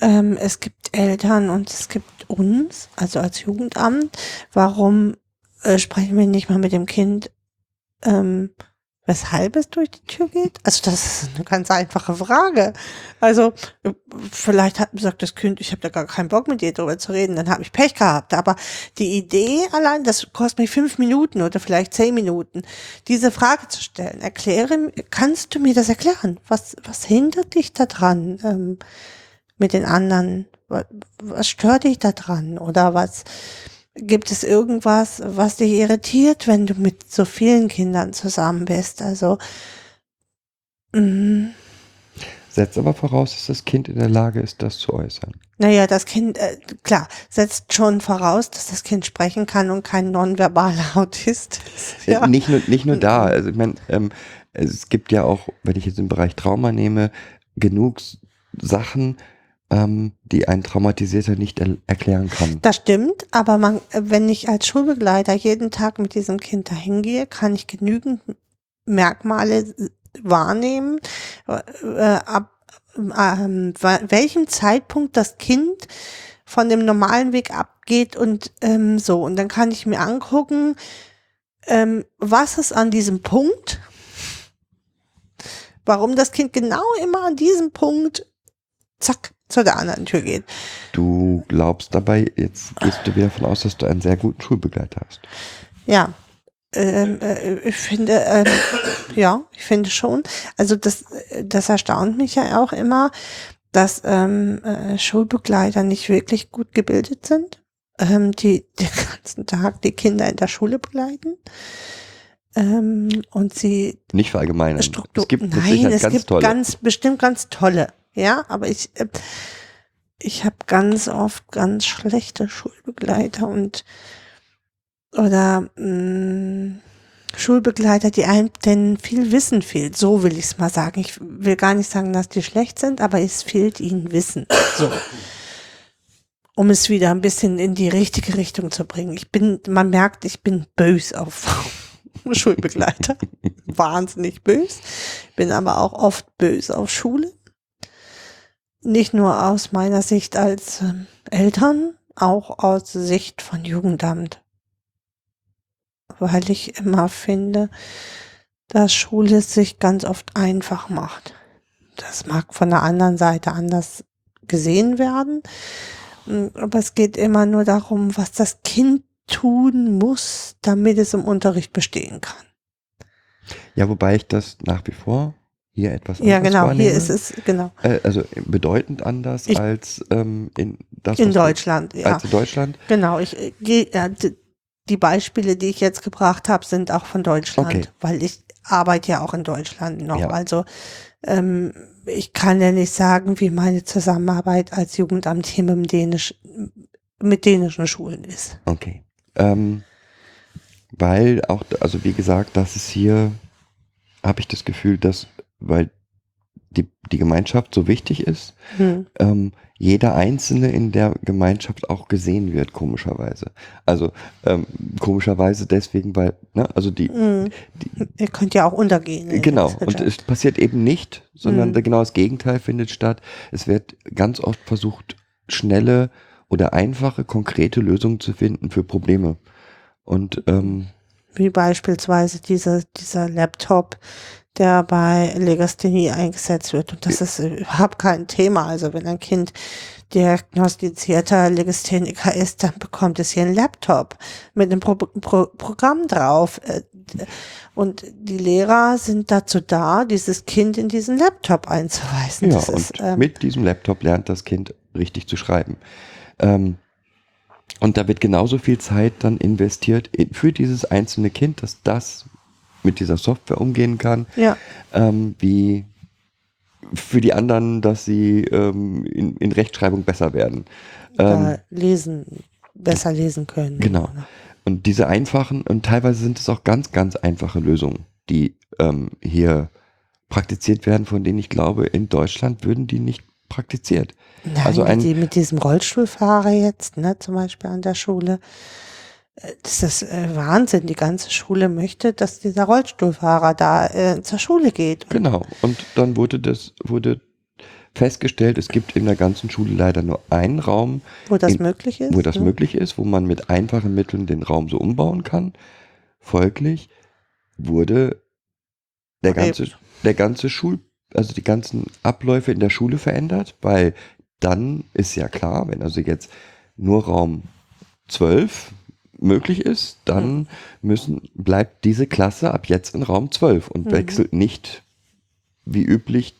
ähm, es gibt Eltern und es gibt uns, also als Jugendamt. Warum äh, sprechen wir nicht mal mit dem Kind, ähm, weshalb es durch die Tür geht? Also das ist eine ganz einfache Frage. Also vielleicht hat sagt das Kind, ich habe da gar keinen Bock mit dir drüber zu reden, dann habe ich Pech gehabt. Aber die Idee allein, das kostet mich fünf Minuten oder vielleicht zehn Minuten, diese Frage zu stellen. Erkläre, kannst du mir das erklären? Was, was hindert dich daran ähm, mit den anderen? Was, was stört dich daran? Oder was gibt es irgendwas, was dich irritiert, wenn du mit so vielen Kindern zusammen bist? Also mh, Setzt aber voraus, dass das Kind in der Lage ist, das zu äußern. Naja, das Kind, äh, klar, setzt schon voraus, dass das Kind sprechen kann und kein nonverbaler Autist ist. Äh, Nicht, nur, nicht nur da. Also ich meine, ähm, es gibt ja auch, wenn ich jetzt im Bereich Trauma nehme, genug Sachen, ähm, die ein Traumatisierter nicht er erklären kann. Das stimmt, aber man, wenn ich als Schulbegleiter jeden Tag mit diesem Kind dahin gehe, kann ich genügend Merkmale wahrnehmen, äh, ab ähm, welchem Zeitpunkt das Kind von dem normalen Weg abgeht und ähm, so. Und dann kann ich mir angucken, ähm, was ist an diesem Punkt, warum das Kind genau immer an diesem Punkt, zack, zu der anderen Tür geht. Du glaubst dabei, jetzt gehst du wieder davon aus, dass du einen sehr guten Schulbegleiter hast. Ja, ähm, äh, ich finde, ähm, ja, ich finde schon. Also das, das erstaunt mich ja auch immer, dass ähm, äh, Schulbegleiter nicht wirklich gut gebildet sind, ähm, die den ganzen Tag die Kinder in der Schule begleiten. Ähm, und sie Nicht verallgemeinern. Struktur. Es gibt Nein, es ganz gibt tolle. ganz bestimmt ganz tolle. Ja, aber ich äh, ich habe ganz oft ganz schlechte Schulbegleiter und oder mh, Schulbegleiter, die einem denn viel Wissen fehlt. So will ich es mal sagen. Ich will gar nicht sagen, dass die schlecht sind, aber es fehlt ihnen Wissen. So. Um es wieder ein bisschen in die richtige Richtung zu bringen. Ich bin, man merkt, ich bin bös auf Schulbegleiter. Wahnsinnig bös. Bin aber auch oft bös auf Schule. Nicht nur aus meiner Sicht als ähm, Eltern, auch aus Sicht von Jugendamt weil ich immer finde, dass Schule sich ganz oft einfach macht. Das mag von der anderen Seite anders gesehen werden, mm, aber es geht immer nur darum, was das Kind tun muss, damit es im Unterricht bestehen kann. Ja, wobei ich das nach wie vor hier etwas Ja, anders genau, wahrnehme. hier ist es, genau, Äh, also bedeutend anders Ich- als ähm, in das in was du- Deutschland, ja. Als in Deutschland. Genau, ich äh, gehe, ja, die Beispiele, die ich jetzt gebracht habe, sind auch von Deutschland, Okay. weil ich arbeite ja auch in Deutschland noch. Ja. Also ähm, ich kann ja nicht sagen, wie meine Zusammenarbeit als Jugendamt hier mit, Dänisch, mit dänischen Schulen ist. Okay. Ähm, weil auch, also wie gesagt, das ist hier, habe ich das Gefühl, dass, weil die, die Gemeinschaft so wichtig ist, Hm. ähm, jeder Einzelne in der Gemeinschaft auch gesehen wird, komischerweise. Also ähm, komischerweise deswegen, weil, ne, also die, Hm. die Ihr könnt ja auch untergehen. der genau, und es passiert eben nicht, sondern Mhm. genau das Gegenteil findet statt. Es wird ganz oft versucht, schnelle oder einfache, konkrete Lösungen zu finden für Probleme. Und ähm, Wie beispielsweise dieser, dieser Laptop, der bei Legasthenie eingesetzt wird. Und das ist überhaupt kein Thema. Also wenn ein Kind diagnostizierter Legastheniker ist, dann bekommt es hier einen Laptop mit einem Pro Pro Programm drauf. Äh, Und die Lehrer sind dazu da, dieses Kind in diesen Laptop einzuweisen. ja, das und ist, ähm, mit diesem Laptop lernt das Kind richtig zu schreiben. Ähm, und da wird genauso viel Zeit dann investiert in, für dieses einzelne Kind, dass das mit dieser Software umgehen kann, ja, ähm, wie für die anderen, dass sie ähm, in, in Rechtschreibung besser werden. Ähm, lesen, besser lesen können. Genau. Und diese einfachen, und teilweise sind es auch ganz, ganz einfache Lösungen, die ähm, hier praktiziert werden, von denen ich glaube, in Deutschland würden die nicht praktiziert. Nein, Also mit, ein- die, mit diesem Rollstuhlfahrer jetzt, ne, zum Beispiel an der Schule, das ist äh, Wahnsinn. Die ganze Schule möchte, dass dieser Rollstuhlfahrer da äh, zur Schule geht. Genau. Und dann wurde das, wurde festgestellt, es gibt in der ganzen Schule leider nur einen Raum, Wo das in- möglich ist. wo das ne? möglich ist, wo man mit einfachen Mitteln den Raum so umbauen kann. Folglich wurde der Okay. ganze, der ganze Schul, also die ganzen Abläufe in der Schule verändert, weil dann ist ja klar, wenn also jetzt nur Raum 12 möglich ist, dann müssen, bleibt diese Klasse ab jetzt in Raum 12 und Mhm. wechselt nicht wie üblich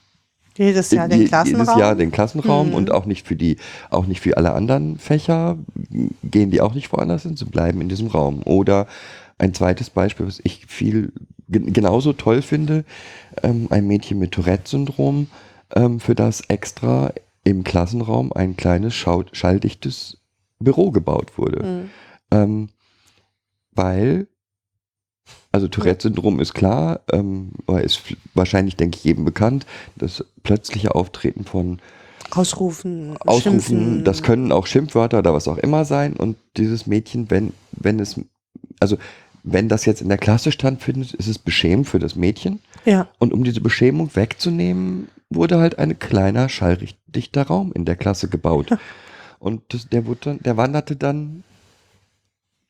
Jedes Jahr den Klassenraum. jedes Jahr den Klassenraum Mhm. und auch nicht für die, auch nicht für alle anderen Fächer gehen die auch nicht woanders hin, sie bleiben in diesem Raum. Oder ein zweites Beispiel, was ich viel gen- genauso toll finde, ähm, ein Mädchen mit Tourette-Syndrom, ähm, für das extra im Klassenraum ein kleines schalldichtes Büro gebaut wurde. Mhm. Ähm, weil, also Tourette-Syndrom ist klar, ähm, ist wahrscheinlich, denke ich, jedem bekannt, das plötzliche Auftreten von Ausrufen, Ausrufen, Schimpfen. das können auch Schimpfwörter oder was auch immer sein und dieses Mädchen, wenn, wenn es, also wenn das jetzt in der Klasse stattfindet, ist es beschämend für das Mädchen Ja, und um diese Beschämung wegzunehmen, wurde halt ein kleiner schalldichter Raum in der Klasse gebaut. Und das, der, wurde dann, der wanderte dann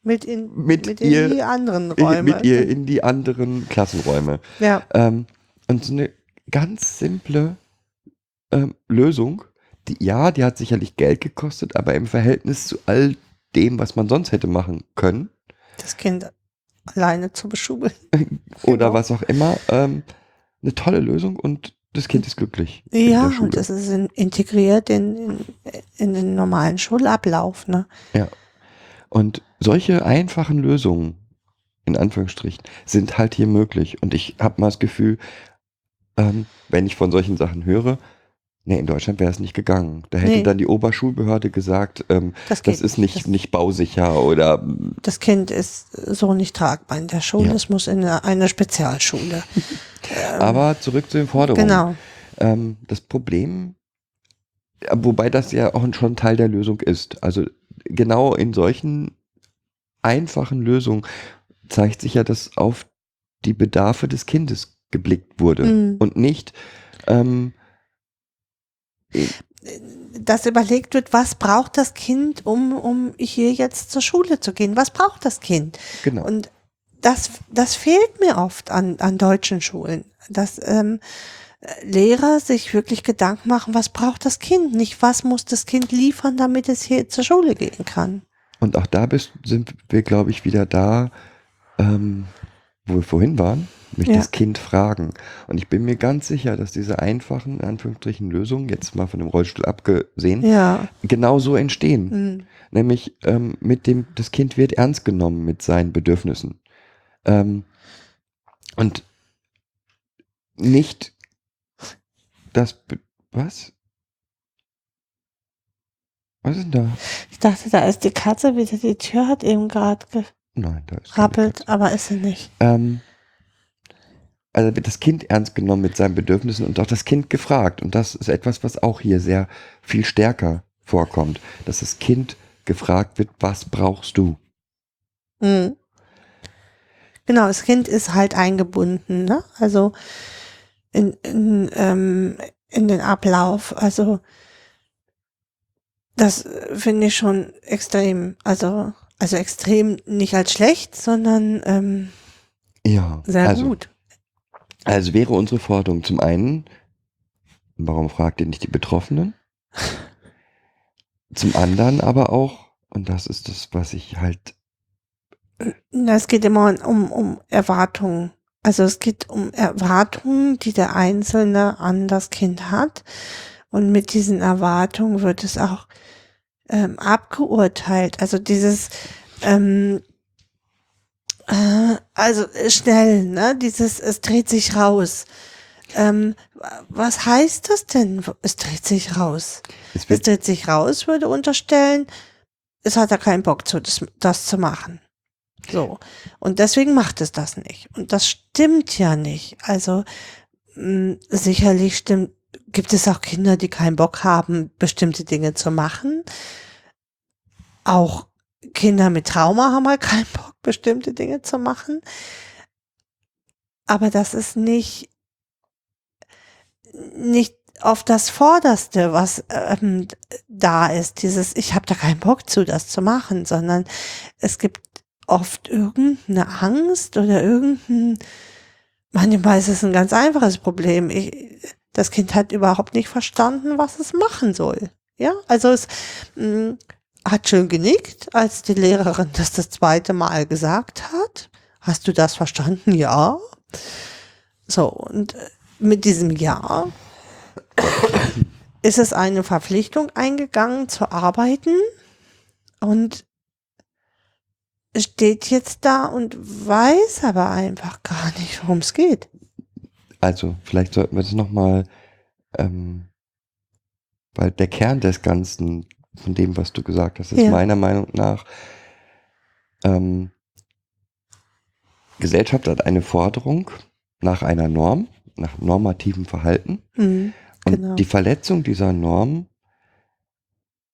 mit in, Mit mit ihr- in die anderen in, Räume. mit ihr in die anderen Klassenräume. ja, Ähm, und so eine ganz simple ähm, Lösung, die, ja, die hat sicherlich Geld gekostet, aber im Verhältnis zu all dem, was man sonst hätte machen können, das Kind alleine zu beschulen. oder Genau. was auch immer, ähm, eine tolle Lösung und das Kind ist glücklich. in Ja, und das ist in, integriert in, in, in den normalen Schulablauf. Ne? Und solche einfachen Lösungen, in Anführungsstrichen, sind halt hier möglich. Und ich habe mal das Gefühl, ähm, wenn ich von solchen Sachen höre, nee, in Deutschland wäre es nicht gegangen. Da hätte Nee. dann die Oberschulbehörde gesagt, ähm, Das, das ist nicht, Das, nicht bausicher oder das Kind ist so nicht tragbar in der Schule. Ja. Es muss in eine, eine Spezialschule. aber zurück zu den Forderungen. Genau. Ähm, das Problem, wobei das ja auch schon Teil der Lösung ist. Also genau in solchen einfachen Lösungen zeigt sich ja, dass auf die Bedarfe des Kindes geblickt wurde Mhm. und nicht ähm, Dass überlegt wird, was braucht das Kind, um, um hier jetzt zur Schule zu gehen? Was braucht das Kind? genau. Und das, das fehlt mir oft an, an deutschen Schulen, dass ähm, Lehrer sich wirklich Gedanken machen, was braucht das Kind, nicht was muss das Kind liefern, damit es hier zur Schule gehen kann. Und auch da bist, sind wir, glaube ich, wieder da, ähm, wo wir vorhin waren, mich Ja. das Kind fragen. Und ich bin mir ganz sicher, dass diese einfachen, in Anführungsstrichen, Lösungen, jetzt mal von dem Rollstuhl abgesehen, Ja. genau so entstehen. Mhm. Nämlich ähm, mit dem, das Kind wird ernst genommen mit seinen Bedürfnissen. Ähm, und nicht das, was? Was ist denn da? Ich dachte, da ist die Katze wieder, die Tür hat eben gerade Nein, da ist aber ist sie nicht. Ähm, also wird das Kind ernst genommen mit seinen Bedürfnissen und auch das Kind gefragt. Und das ist etwas, was auch hier sehr viel stärker vorkommt, dass das Kind gefragt wird, was brauchst du? Mhm. Genau, das Kind ist halt eingebunden, ne? Also in, in, ähm, in den Ablauf. Also das äh, finde ich schon extrem. Also, also extrem nicht als schlecht, sondern ähm, Ja, sehr also, gut. Also wäre unsere Forderung zum einen, warum fragt ihr nicht die Betroffenen? Zum anderen aber auch, und das ist das, was ich halt, Es geht immer um, um Erwartungen. Also es geht um Erwartungen, die der Einzelne an das Kind hat. Und mit diesen Erwartungen wird es auch ähm, abgeurteilt. Also dieses, ähm, äh, also schnell, ne? Dieses, es dreht sich raus. Ähm, was heißt das denn? Es dreht sich raus. es Es dreht sich raus, würde unterstellen, es hat er keinen Bock zu, das, das zu machen. So. Und deswegen macht es das nicht. Und das stimmt ja nicht. Also, mh, sicherlich stimmt, gibt es auch Kinder, die keinen Bock haben, bestimmte Dinge zu machen. Auch Kinder mit Trauma haben halt keinen Bock, bestimmte Dinge zu machen. Aber das ist nicht, nicht auf das Vorderste, was ähm, da ist, dieses, ich habe da keinen Bock zu, das zu machen, sondern es gibt oft irgendeine Angst oder irgendein, manchmal ist es ein ganz einfaches Problem. Ich, das Kind hat überhaupt nicht verstanden, was es machen soll. Ja, also es mh, hat schön genickt, als die Lehrerin das das zweite Mal gesagt hat. Hast du das verstanden? Ja. So, und äh, mit diesem Ja ist es eine Verpflichtung eingegangen zu arbeiten und steht jetzt da und weiß aber einfach gar nicht, worum es geht. also vielleicht sollten wir das nochmal, ähm, weil der Kern des Ganzen, von dem, was du gesagt hast, ist Ja. meiner Meinung nach, ähm, Gesellschaft hat eine Forderung nach einer Norm, nach normativem Verhalten. Mhm. Und Genau. die Verletzung dieser Norm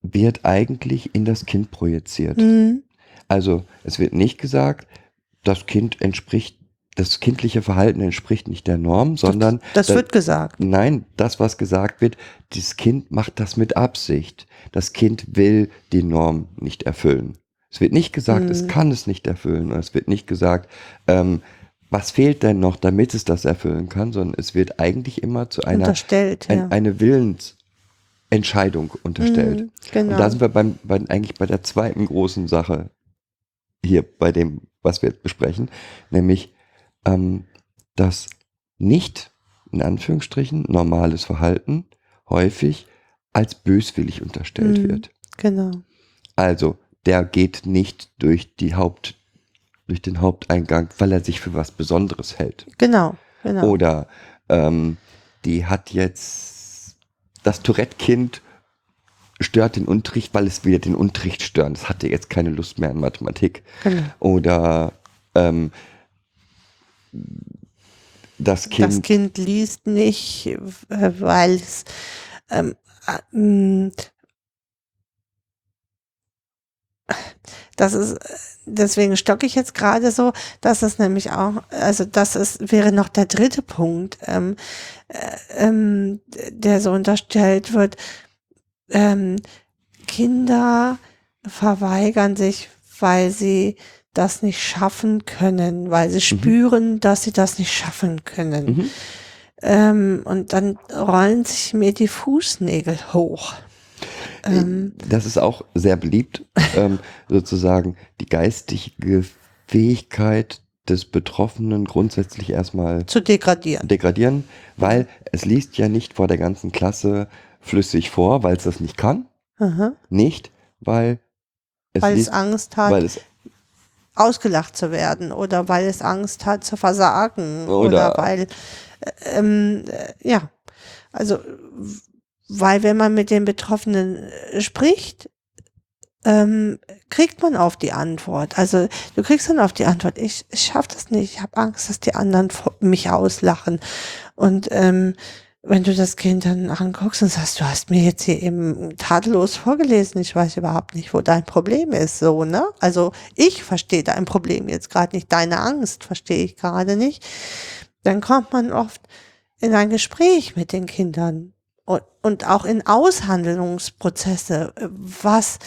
wird eigentlich in das Kind projiziert. Mhm. Also es wird nicht gesagt, das Kind entspricht, das kindliche Verhalten entspricht nicht der Norm, sondern das da- wird gesagt. nein, das, was gesagt wird, das Kind macht das mit Absicht. Das Kind will die Norm nicht erfüllen. Es wird nicht gesagt, es Mhm. kann es nicht erfüllen. Und es wird nicht gesagt, ähm, was fehlt denn noch, damit es das erfüllen kann, sondern es wird eigentlich immer zu einer Unterstellt, ein, ja. eine Willensentscheidung unterstellt. Mhm, genau. Und da sind wir beim, bei, eigentlich bei der zweiten großen Sache hier bei dem, was wir jetzt besprechen, nämlich ähm, dass nicht, in Anführungsstrichen, normales Verhalten häufig als böswillig unterstellt Mhm. wird. Genau. Also, der geht nicht durch die Haupt, durch den Haupteingang, weil er sich für was Besonderes hält. Genau. Genau. Oder ähm, die hat jetzt das Tourette-Kind stört den Unterricht, weil es wieder den Unterricht stört. Es hatte jetzt keine Lust mehr an Mathematik. genau. Oder ähm, das Kind, Das Kind liest nicht, äh, weil es ähm, äh, mh, das ist deswegen stocke ich jetzt gerade so, dass es nämlich auch, also das ist, wäre noch der dritte Punkt, ähm, äh, ähm, der so unterstellt wird. Ähm, Kinder verweigern sich, weil sie das nicht schaffen können, weil sie spüren, dass sie das nicht schaffen können. Mhm. Ähm, und dann rollen sich mir die Fußnägel hoch. Ähm, das ist auch sehr beliebt, ähm, sozusagen die geistige Fähigkeit des Betroffenen grundsätzlich erstmal zu degradieren. degradieren, weil es liest ja nicht vor der ganzen Klasse flüssig vor, weil es das nicht kann. Aha. Nicht, weil es Weil es Angst hat, weil es ausgelacht zu werden oder weil es Angst hat zu versagen oder, Oder- weil, äh, ähm, äh, ja, also, weil wenn man mit den Betroffenen äh, spricht, ähm, kriegt man auf die Antwort. Also du kriegst dann auf die Antwort, ich, ich schaffe das nicht, ich habe Angst, dass die anderen mich auslachen. Und ähm, wenn du das Kind dann anguckst und sagst, du hast mir jetzt hier eben tadellos vorgelesen, ich weiß überhaupt nicht, wo dein Problem ist, so, ne? Also ich verstehe dein Problem jetzt gerade nicht, deine Angst verstehe ich gerade nicht. Dann kommt man oft in ein Gespräch mit den Kindern und, und auch in Aushandlungsprozesse. Was,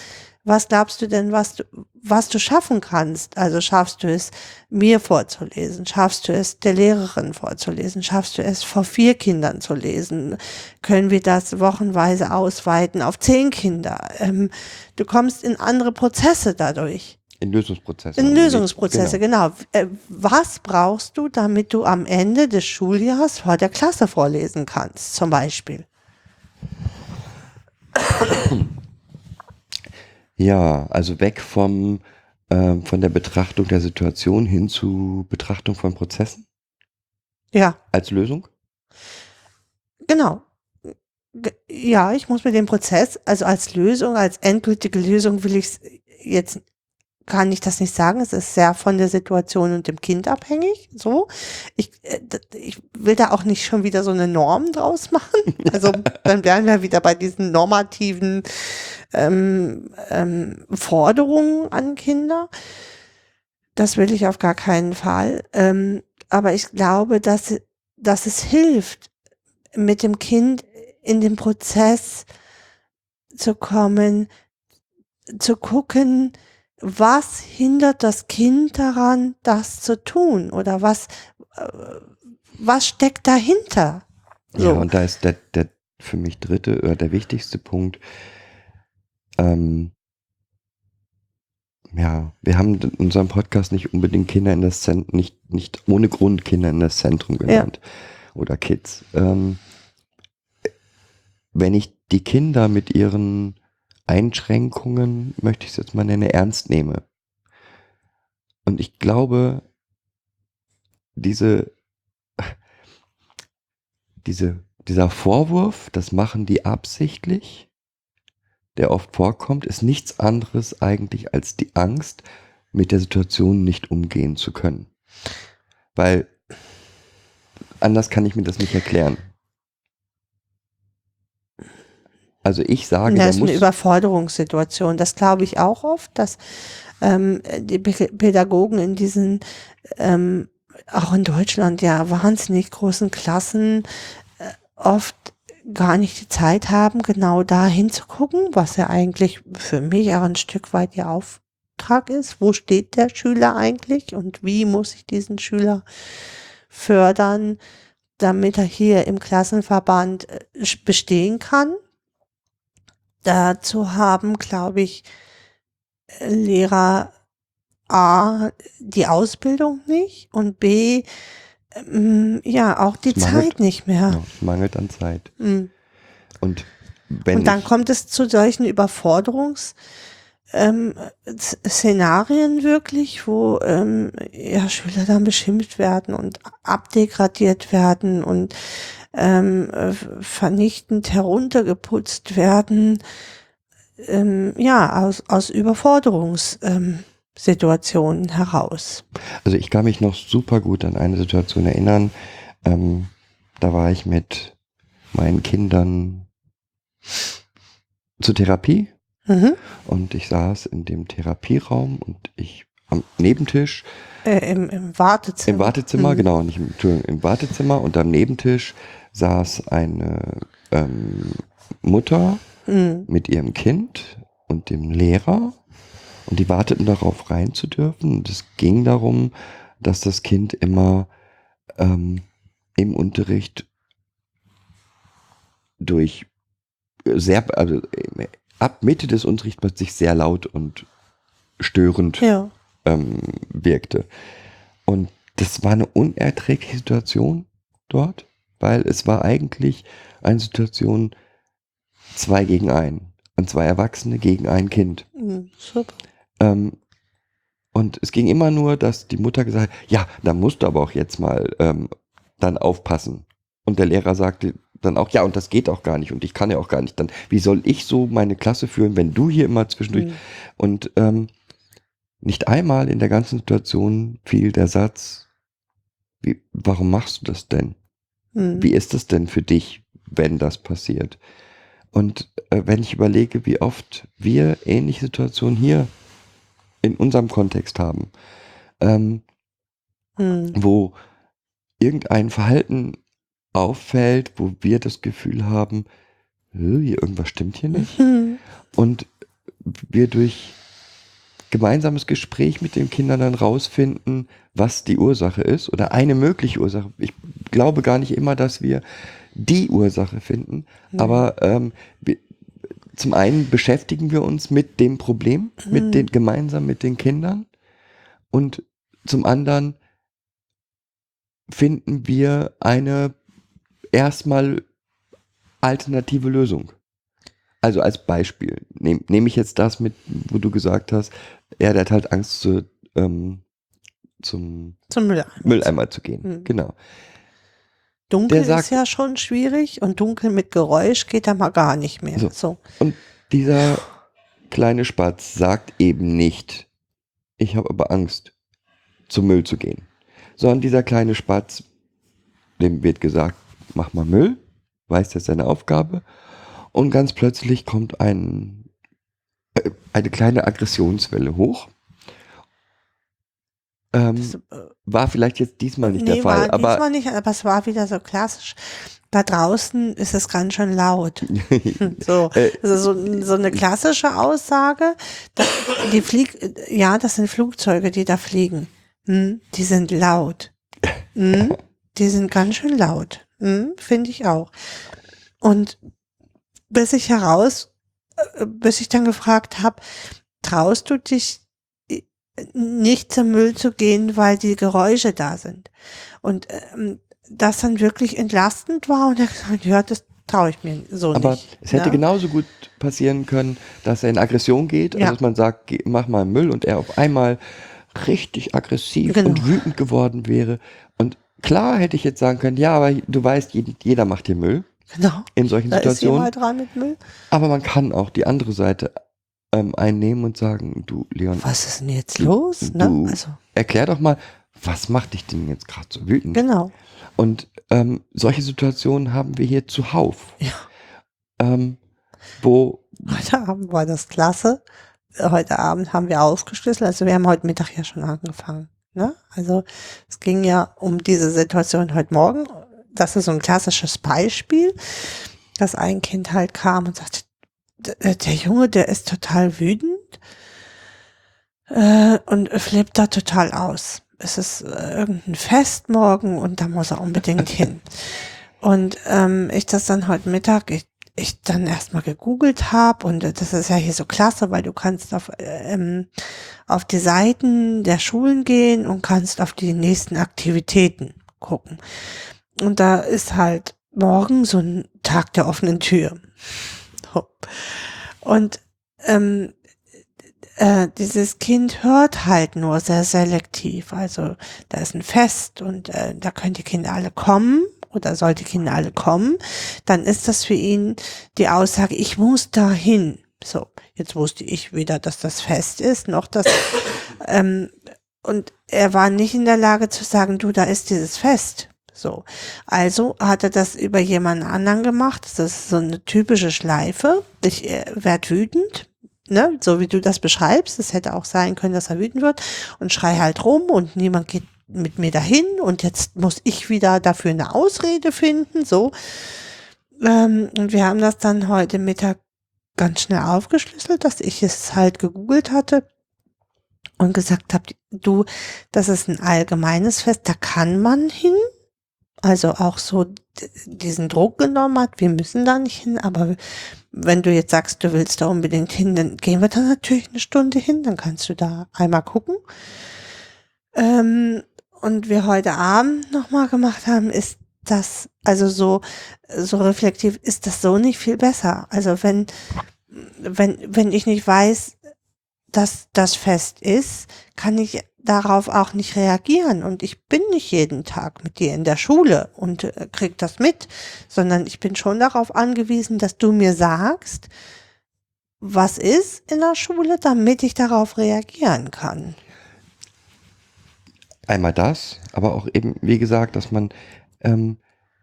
was glaubst du denn, was du, was du schaffen kannst? Also schaffst du es, mir vorzulesen? Schaffst du es, der Lehrerin vorzulesen? Schaffst du es, vor vier Kindern zu lesen? Können wir das wochenweise ausweiten auf zehn Kinder? Ähm, du kommst in andere Prozesse dadurch. in Lösungsprozesse. In Lösungsprozesse, Genau. genau. Was brauchst du, damit du am Ende des Schuljahres vor der Klasse vorlesen kannst, zum Beispiel? Ja, also weg vom ähm, von der Betrachtung der Situation hin zu Betrachtung von Prozessen Ja, als Lösung. genau. Ja, ich muss mir den Prozess, also als Lösung, als endgültige Lösung will ich es jetzt, kann ich das nicht sagen. Es ist sehr von der Situation und dem Kind abhängig. So. Ich, äh, ich will da auch nicht schon wieder so eine Norm draus machen. Also dann wären wir wieder bei diesen normativen ähm, ähm, Forderungen an Kinder. Das will ich auf gar keinen Fall. Ähm, aber ich glaube, dass, dass es hilft, mit dem Kind in den Prozess zu kommen, zu gucken, was hindert das Kind daran, das zu tun oder was, äh, was steckt dahinter? So. Ja, und da ist der, der für mich dritte oder der wichtigste Punkt. Ähm, ja, wir haben in unserem Podcast nicht unbedingt Kinder in das Zentrum, nicht, nicht ohne Grund Kinder in das Zentrum genannt. Oder Kids. Ähm, wenn ich die Kinder mit ihren Einschränkungen, möchte ich es jetzt mal nennen, ernst nehme. Und ich glaube, diese, diese, dieser Vorwurf, das machen die absichtlich, der oft vorkommt, ist nichts anderes eigentlich als die Angst, mit der Situation nicht umgehen zu können. Weil anders kann ich mir das nicht erklären. Also ich sage, das ist eine Überforderungssituation. Das glaube ich auch oft, dass ähm, die Pädagogen in diesen, ähm, auch in Deutschland, ja, wahnsinnig großen Klassen äh, oft gar nicht die Zeit haben, genau da hinzugucken, was ja eigentlich für mich auch ein Stück weit ihr Auftrag ist. Wo steht der Schüler eigentlich und wie muss ich diesen Schüler fördern, damit er hier im Klassenverband äh, bestehen kann? Dazu haben, glaube ich, Lehrer A, die Ausbildung nicht und B, ähm, ja, auch die Es mangelt- Zeit nicht mehr. Ja, es mangelt an Zeit. Mm. Und wenn Und dann kommt es zu solchen Überforderungs- ähm, Szenarien wirklich, wo ähm, ja, Schüler dann beschimpft werden und abdegradiert werden und ähm, äh, vernichtend heruntergeputzt werden, ähm, ja, aus, aus Überforderungssituationen ähm, heraus. also ich kann mich noch super gut an eine Situation erinnern. Ähm, da war ich mit meinen Kindern zur Therapie Mhm. und ich saß in dem Therapieraum und ich am Nebentisch Äh, im, Im Wartezimmer. Im Wartezimmer, Mhm. genau, nicht im, im Wartezimmer und am Nebentisch saß eine ähm, Mutter Mhm. mit ihrem Kind und dem Lehrer und die warteten darauf rein zu dürfen. Und es ging darum, dass das Kind immer ähm, im Unterricht durch sehr, also äh, ab Mitte des Unterrichts plötzlich sehr laut und störend Ja. ähm, wirkte. Und das war eine unerträgliche Situation dort, weil es war eigentlich eine Situation zwei gegen ein. Und zwei Erwachsene gegen ein Kind. Mhm. Super. Ähm, und es ging immer nur, dass die Mutter gesagt hat, ja, da musst du aber auch jetzt mal ähm, dann aufpassen. Und der Lehrer sagte dann auch, ja, und das geht auch gar nicht und ich kann ja auch gar nicht. Dann, wie soll ich so meine Klasse führen, wenn du hier immer zwischendurch Mhm. und ähm, nicht einmal in der ganzen Situation fiel der Satz, wie, warum machst du das denn? Mhm. Wie ist es denn für dich, wenn das passiert? Und äh, wenn ich überlege, wie oft wir ähnliche Situationen hier in unserem Kontext haben, ähm, Mhm. wo irgendein Verhalten auffällt, wo wir das Gefühl haben, "Hä, hier irgendwas stimmt hier nicht Mhm. und wir durch gemeinsames Gespräch mit den Kindern dann rausfinden, was die Ursache ist oder eine mögliche Ursache. Ich glaube gar nicht immer, dass wir die Ursache finden, Mhm. aber ähm, zum einen beschäftigen wir uns mit dem Problem, Mhm. mit den, gemeinsam mit den Kindern und zum anderen finden wir eine erstmal alternative Lösung. Also als Beispiel nehme nehm ich jetzt das mit, wo du gesagt hast, er der hat halt Angst zu, ähm, zum Zum Mülleimer. Mülleimer zu gehen. Mhm. Genau. Dunkel sagt- ist ja schon schwierig und dunkel mit Geräusch geht da mal gar nicht mehr. So. So. Und dieser kleine Spatz sagt eben nicht, ich habe aber Angst, zum Müll zu gehen. Sondern dieser kleine Spatz, dem wird gesagt, mach mal Müll, weiß das ist seine Aufgabe. Und ganz plötzlich kommt ein, eine kleine Aggressionswelle hoch. Ähm, Das, äh, war vielleicht jetzt diesmal nicht nee, der Fall, war aber diesmal nicht, aber es war wieder so klassisch. Da draußen ist es ganz schön laut. So, Äh, ist so, so eine klassische Aussage. Die flieg, ja, das sind Flugzeuge, die da fliegen. Hm, die sind laut. Hm, die sind ganz schön laut. Hm, Finde ich auch. Und bis ich heraus, äh, bis ich dann gefragt habe, traust du dich äh, nicht zum Müll zu gehen, weil die Geräusche da sind? Und ähm, das dann wirklich entlastend war und er gesagt, ja, das traue ich mir so Aber nicht. es hätte ne? genauso gut passieren können, dass er in Aggression geht, Ja. also dass man sagt, mach mal Müll und er auf einmal richtig aggressiv Genau. und wütend geworden wäre. Und klar hätte ich jetzt sagen können, ja, aber du weißt, jed- jeder macht hier Müll Genau. in solchen Da ist Situationen. jemand dran mit Müll. Aber man kann auch die andere Seite ähm, einnehmen und sagen, du Leon, Was ist denn jetzt Du- los? Ne? du- Also, erklär doch mal, was macht dich denn jetzt gerade so wütend? genau. Und ähm, solche Situationen haben wir hier zuhauf. Ja. Ähm, wo Heute Abend war das klasse. Heute Abend haben wir aufgeschlüsselt. Also wir haben heute Mittag ja schon angefangen. Ne? Also es ging ja um diese Situation heute Morgen. Das ist so ein klassisches Beispiel, dass ein Kind halt kam und sagte, "D- der Junge, der ist total wütend äh, und flippt da total aus. Es ist äh, irgendein Fest morgen und da muss er unbedingt hin. Und ähm, ich das dann heute Mittag, ich, ich dann erstmal gegoogelt habe und das ist ja hier so klasse, weil du kannst auf, ähm, auf die Seiten der Schulen gehen und kannst auf die nächsten Aktivitäten gucken. Und da ist halt morgen so ein Tag der offenen Tür. Und ähm, äh, dieses Kind hört halt nur sehr selektiv. Also da ist ein Fest und äh, da können die Kinder alle kommen oder soll die Kinder alle kommen. Dann ist das für ihn die Aussage, ich muss dahin. So, jetzt wusste ich weder, dass das Fest ist, noch dass ähm, und er war nicht in der Lage zu sagen, du, da ist dieses Fest. So. Also hat er das über jemanden anderen gemacht. Das ist so eine typische Schleife. Ich äh, werde wütend, ne, so wie du das beschreibst. Es hätte auch sein können, dass er wütend wird und schrei halt rum und niemand geht mit mir dahin und jetzt muss ich wieder dafür eine Ausrede finden, so. Ähm, und wir haben das dann heute Mittag ganz schnell aufgeschlüsselt, dass ich es halt gegoogelt hatte und gesagt habe, du, das ist ein allgemeines Fest, da kann man hin, also auch so diesen Druck genommen hat, wir müssen da nicht hin, aber wenn du jetzt sagst, du willst da unbedingt hin, dann gehen wir da natürlich eine Stunde hin, dann kannst du da einmal gucken. Ähm, und wir heute Abend nochmal gemacht haben, ist das, also so, so reflektiv, ist das so nicht viel besser. Also wenn, wenn, wenn ich nicht weiß, dass das fest ist, kann ich darauf auch nicht reagieren. Und ich bin nicht jeden Tag mit dir in der Schule und äh, krieg das mit, sondern ich bin schon darauf angewiesen, dass du mir sagst, was ist in der Schule, damit ich darauf reagieren kann. Einmal das, aber auch eben, wie gesagt, dass man, ähm,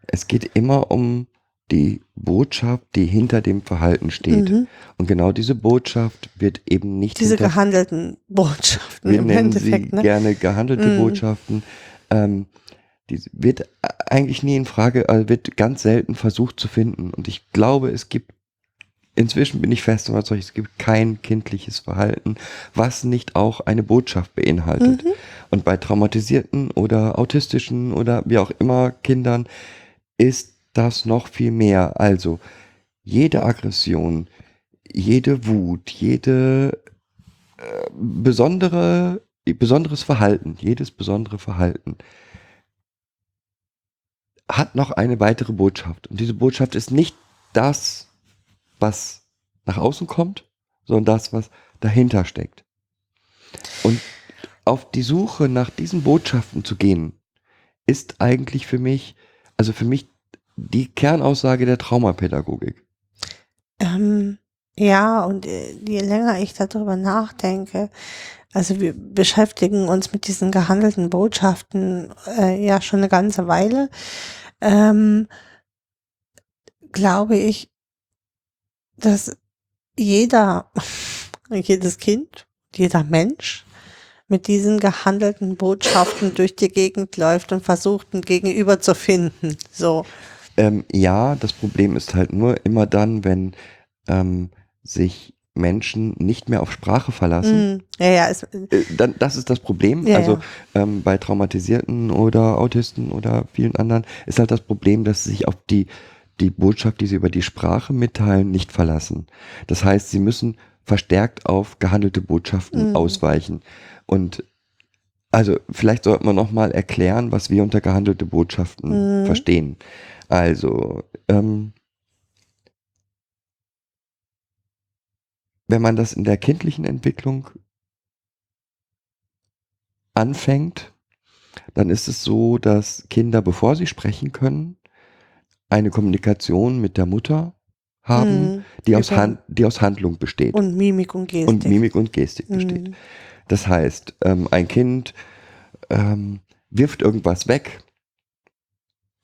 es geht immer um die Botschaft, die hinter dem Verhalten steht. Mhm. Und genau diese Botschaft wird eben nicht Diese gehandelten Botschaften wir im nennen Endeffekt. sie Ne? gerne gehandelte Mhm. Botschaften. Ähm, die wird eigentlich nie in Frage, also wird ganz selten versucht zu finden. Und ich glaube, es gibt, inzwischen bin ich fest überzeugt, es gibt kein kindliches Verhalten, was nicht auch eine Botschaft beinhaltet. Mhm. Und bei traumatisierten oder autistischen oder wie auch immer Kindern ist das noch viel mehr. Also jede Aggression, jede Wut, jede äh, besondere, besonderes Verhalten, jedes besondere Verhalten hat noch eine weitere Botschaft. Und diese Botschaft ist nicht das, was nach außen kommt, sondern das, was dahinter steckt. Und auf die Suche nach diesen Botschaften zu gehen, ist eigentlich für mich, also für mich die Kernaussage der Traumapädagogik. Ähm, ja, und äh, je länger ich darüber nachdenke, also wir beschäftigen uns mit diesen gehandelten Botschaften äh, ja schon eine ganze Weile, ähm, glaube ich, dass jeder, jedes Kind, jeder Mensch mit diesen gehandelten Botschaften durch die Gegend läuft und versucht, ein Gegenüber zu finden. So. Ähm, ja, das Problem ist halt nur immer dann, wenn ähm, sich Menschen nicht mehr auf Sprache verlassen. Mm, ja, ja, es, Äh, dann, das ist das Problem. Ja, also ja. Ähm, bei Traumatisierten oder Autisten oder vielen anderen ist halt das Problem, dass sie sich auf die, die Botschaft, die sie über die Sprache mitteilen, nicht verlassen. Das heißt, sie müssen verstärkt auf gehandelte Botschaften Mhm. ausweichen. Und also vielleicht sollten wir nochmal erklären, was wir unter gehandelte Botschaften Mhm. verstehen. Also, ähm, wenn man das in der kindlichen Entwicklung anfängt, dann ist es so, dass Kinder, bevor sie sprechen können, eine Kommunikation mit der Mutter haben, mm, die, aus Hand, die aus Handlung besteht und Mimik und Gestik. und Mimik und Gestik besteht. Mm. Das heißt, ähm, ein Kind ähm, wirft irgendwas weg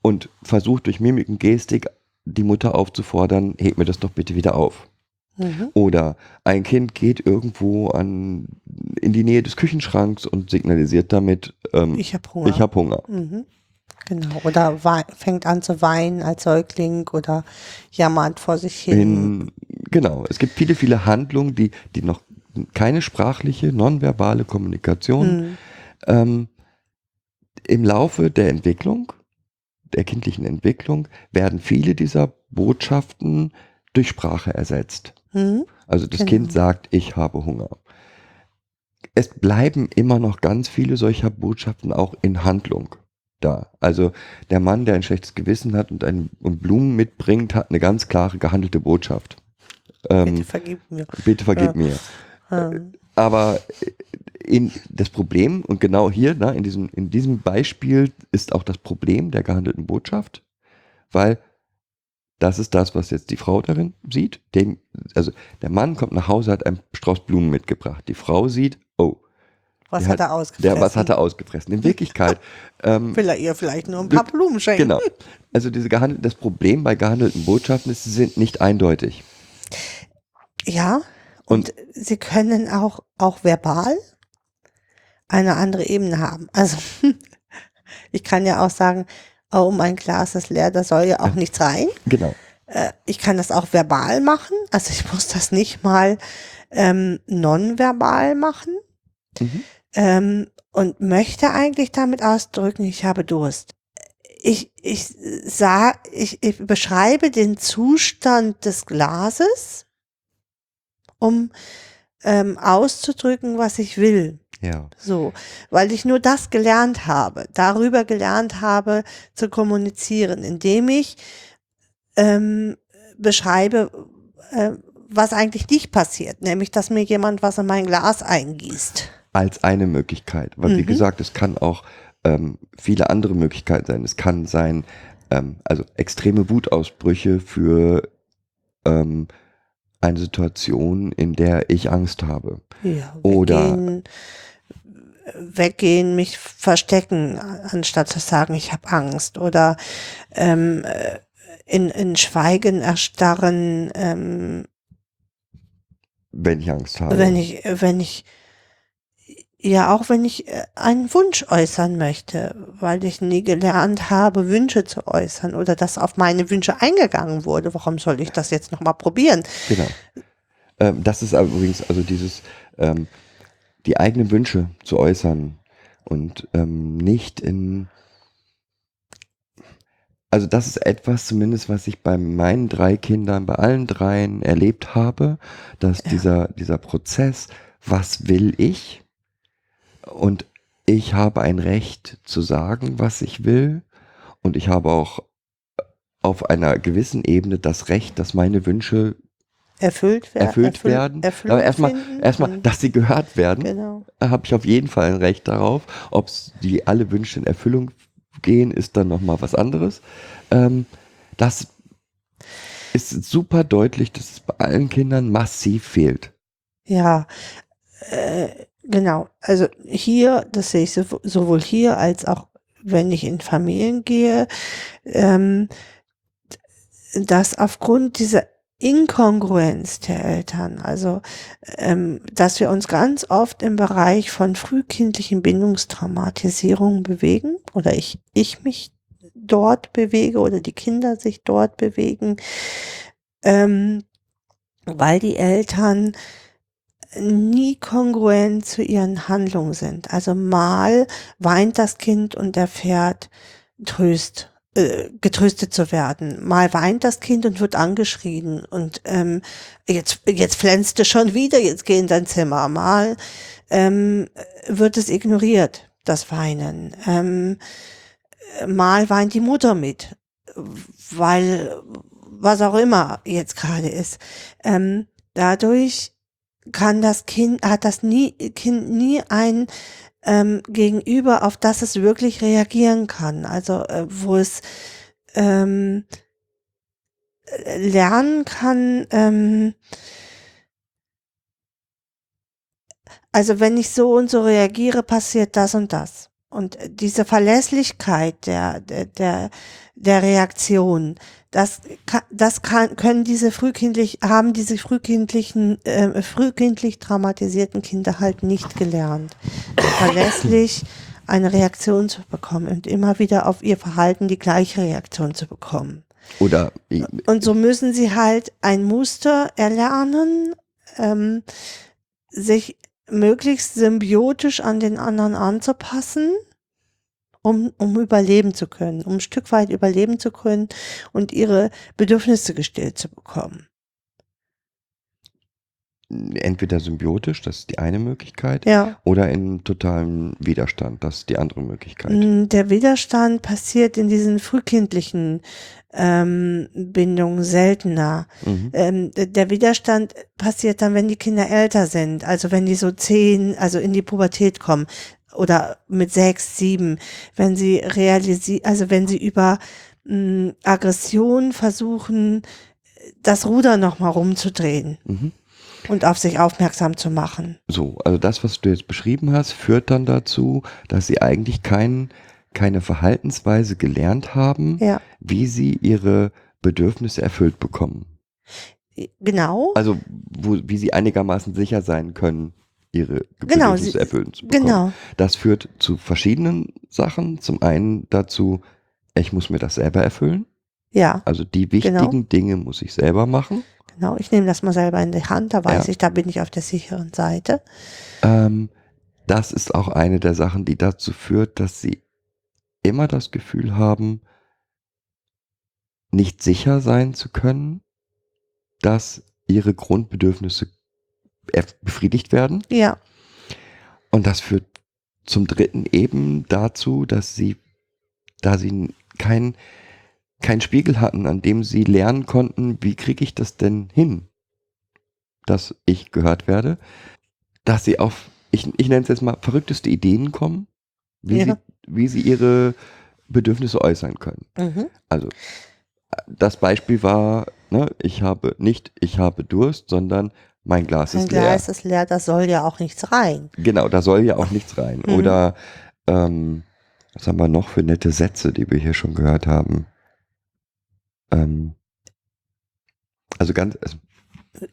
und versucht durch Mimik und Gestik die Mutter aufzufordern, heb mir das doch bitte wieder auf. Mhm. Oder ein Kind geht irgendwo an, in die Nähe des Küchenschranks und signalisiert damit, ähm, Ich habe Hunger. ich habe Hunger. Mhm. Genau. Oder fängt an zu weinen als Säugling oder jammert vor sich hin. In, genau, es gibt viele, viele Handlungen, die, die noch keine sprachliche, nonverbale Kommunikation Mhm. Ähm, Im Laufe der Entwicklung, der kindlichen Entwicklung, werden viele dieser Botschaften durch Sprache ersetzt. Hm? Also das Genau. Kind sagt, ich habe Hunger. Es bleiben immer noch ganz viele solcher Botschaften auch in Handlung da. Also der Mann, der ein schlechtes Gewissen hat und, ein, und Blumen mitbringt, hat eine ganz klare gehandelte Botschaft. Ähm, Bitte vergib mir. bitte vergib Ja. mir. Ähm, Aber in das Problem, und genau hier, na, in, diesem, in diesem Beispiel ist auch das Problem der gehandelten Botschaft, weil das ist das, was jetzt die Frau darin sieht. Dem, also der Mann kommt nach Hause, hat einen Strauß Blumen mitgebracht. Die Frau sieht, oh, was Der hat er ausgefressen? der, was hat er ausgefressen? In Wirklichkeit, ähm, Will er ihr vielleicht nur ein paar Blumen schenken? genau. Also diese das Problem bei gehandelten Botschaften ist, sie sind nicht eindeutig. Ja, und, sie können auch, auch verbal eine andere Ebene haben. Also, ich kann ja auch sagen, oh, mein Glas ist leer, da soll ja auch nichts rein. Genau. Äh, ich kann das auch verbal machen. Also, ich muss das nicht mal ähm, nonverbal machen. Mhm. Ähm, und möchte eigentlich damit ausdrücken, ich habe Durst. Ich, ich, sah, ich, ich beschreibe den Zustand des Glases, um ähm, auszudrücken, was ich will. Ja. So, weil ich nur das gelernt habe, darüber gelernt habe zu kommunizieren, indem ich ähm, beschreibe, äh, was eigentlich nicht passiert, nämlich dass mir jemand was in mein Glas eingießt. als eine Möglichkeit. Weil wie Mhm. gesagt, es kann auch ähm, viele andere Möglichkeiten sein. Es kann sein, ähm, also extreme Wutausbrüche für ähm, eine Situation, in der ich Angst habe. Ja, Oder- weggehen, weggehen, mich verstecken, anstatt zu sagen, ich habe Angst. Oder ähm, äh, in, in Schweigen erstarren, ähm, Wenn ich Angst habe. wenn ich, wenn ich, ja, auch wenn ich äh, einen Wunsch äußern möchte, weil ich nie gelernt habe, Wünsche zu äußern oder dass auf meine Wünsche eingegangen wurde. Warum soll ich das jetzt nochmal probieren? Genau. Ähm, das ist übrigens, also dieses, ähm, die eigenen Wünsche zu äußern und ähm, nicht in, also das ist etwas zumindest, was ich bei meinen drei Kindern, bei allen dreien erlebt habe, dass Ja. dieser, dieser Prozess, was will ich? Und ich habe ein Recht zu sagen, was ich will. Und ich habe auch auf einer gewissen Ebene das Recht, dass meine Wünsche Erfüllt, wer erfüllt erfüll- werden. Erfüllt Aber erstmal, erstmal, dass sie gehört werden, Genau. habe ich auf jeden Fall ein Recht darauf. Ob die alle Wünsche in Erfüllung gehen, ist dann nochmal was anderes. Ähm, das ist super deutlich, dass es bei allen Kindern massiv fehlt. Ja, äh, genau. Also hier, das sehe ich sow- sowohl hier als auch wenn ich in Familien gehe, ähm, dass aufgrund dieser Inkongruenz der Eltern, also ähm, dass wir uns ganz oft im Bereich von frühkindlichen Bindungstraumatisierungen bewegen oder ich, ich mich dort bewege oder die Kinder sich dort bewegen, ähm, weil die Eltern nie kongruent zu ihren Handlungen sind. Also mal weint das Kind und erfährt Tröst, äh, getröstet zu werden. Mal weint das Kind und wird angeschrien und ähm, jetzt jetzt flänzt es schon wieder, jetzt geh in dein Zimmer. Mal ähm, wird es ignoriert, das Weinen. Ähm, mal weint die Mutter mit, weil was auch immer jetzt gerade ist. Ähm, dadurch kann das Kind, hat das nie, Kind nie ein ähm, Gegenüber, auf das es wirklich reagieren kann. Also äh, wo es ähm, lernen kann, ähm, also wenn ich so und so reagiere, passiert das und das. Und diese Verlässlichkeit der, der, der Reaktion, das, das kann, können diese frühkindlich, haben diese frühkindlichen, äh, frühkindlich traumatisierten Kinder halt nicht gelernt. Verlässlich eine Reaktion zu bekommen und immer wieder auf ihr Verhalten die gleiche Reaktion zu bekommen. Oder Und so müssen sie halt ein Muster erlernen, ähm, sich möglichst symbiotisch an den anderen anzupassen, um, um überleben zu können, um ein Stück weit überleben zu können und ihre Bedürfnisse gestillt zu bekommen. Entweder symbiotisch, das ist die eine Möglichkeit, ja. oder in totalem Widerstand, das ist die andere Möglichkeit. Mm, der Widerstand passiert in diesen frühkindlichen ähm, Bindungen seltener. Mhm. Ähm, der Widerstand passiert dann, wenn die Kinder älter sind, also wenn die so zehn, also in die Pubertät kommen oder mit sechs, sieben, wenn sie realisieren, also wenn sie über mh, Aggression versuchen, das Ruder nochmal rumzudrehen Mhm. und auf sich aufmerksam zu machen. So, also das, was du jetzt beschrieben hast, führt dann dazu, dass sie eigentlich kein, keine Verhaltensweise gelernt haben, Ja, wie sie ihre Bedürfnisse erfüllt bekommen. genau. Also wo, wie sie einigermaßen sicher sein können, ihre Genau, Bedürfnisse sie- erfüllen zu bekommen. Genau. Das führt zu verschiedenen Sachen. Zum einen dazu, ich muss mir das selber erfüllen. Ja, Also die wichtigen Genau. Dinge muss ich selber machen. genau. Ich nehme das mal selber in die Hand, da weiß Ja. ich, da bin ich auf der sicheren Seite. Ähm, das ist auch eine der Sachen, die dazu führt, dass sie immer das Gefühl haben, nicht sicher sein zu können, dass ihre Grundbedürfnisse befriedigt werden. Ja, Und das führt zum dritten eben dazu, dass sie, da sie kein, kein Spiegel hatten, an dem sie lernen konnten, wie kriege ich das denn hin, dass ich gehört werde, dass sie auf, ich, ich nenne es jetzt mal, verrückteste Ideen kommen, wie, Ja. sie, wie sie ihre Bedürfnisse äußern können. mhm. Also das Beispiel war, ne, ich habe nicht, ich habe Durst, sondern mein Glas Ein ist leer. Glas ist leer, da soll ja auch nichts rein. Genau, da soll ja auch nichts rein. Mhm. Oder ähm, was haben wir noch für nette Sätze, die wir hier schon gehört haben? Ähm, also ganz, also,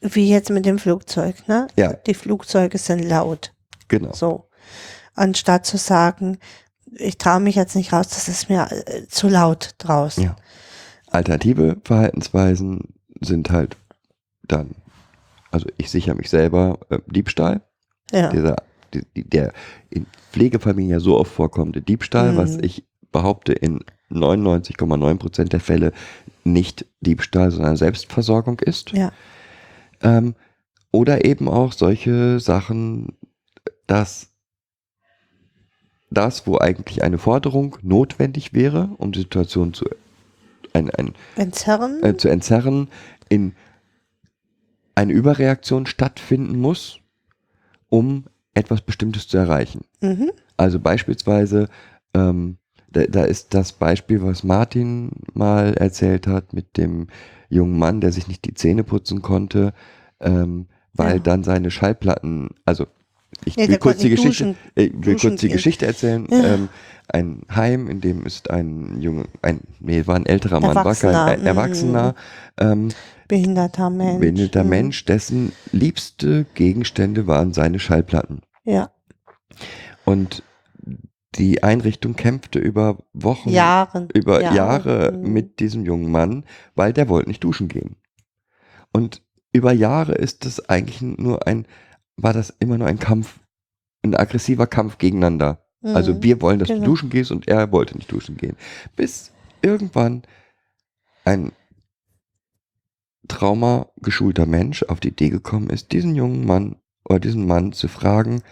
Wie jetzt mit dem Flugzeug, ne? Ja. Die Flugzeuge sind laut. genau. So. Anstatt zu sagen, ich traue mich jetzt nicht raus, das ist mir äh, zu laut draußen. Ja. Alternative Verhaltensweisen sind halt dann, also ich sichere mich selber äh, Diebstahl, Ja. dieser, die, die, der in Pflegefamilien ja so oft vorkommende Diebstahl, Mhm. was ich behaupte in 99,9 Prozent der Fälle nicht Diebstahl, sondern Selbstversorgung ist. Ja. Ähm, oder eben auch solche Sachen, dass das, wo eigentlich eine Forderung notwendig wäre, um die Situation zu, ein, ein, Entzerren. äh, zu entzerren, in eine Überreaktion stattfinden muss, um etwas Bestimmtes zu erreichen. mhm. Also beispielsweise, ähm, da, da ist das Beispiel, was Martin mal erzählt hat mit dem jungen Mann, der sich nicht die Zähne putzen konnte, ähm, weil Ja. dann seine Schallplatten, also ich Nee, will kurz die Geschichte, ich will kurz die gehen. Geschichte erzählen. Ja. Ähm, ein Heim, in dem ist ein Junge, ein, nee, war ein älterer Mann, war kein Erwachsener, äh, Erwachsener, ähm, Behinderter Mensch. behinderter Mhm. Mensch, dessen liebste Gegenstände waren seine Schallplatten. Ja. Und die Einrichtung kämpfte über Wochen, Jahren. über Jahre. Jahre Mhm. mit diesem jungen Mann, weil der wollte nicht duschen gehen. Und über Jahre ist es eigentlich nur ein, war das immer nur ein Kampf, ein aggressiver Kampf gegeneinander. Also Mhm. wir wollen, dass Genau. du duschen gehst und er wollte nicht duschen gehen. Bis irgendwann ein traumageschulter Mensch auf die Idee gekommen ist, diesen jungen Mann oder diesen Mann zu fragen,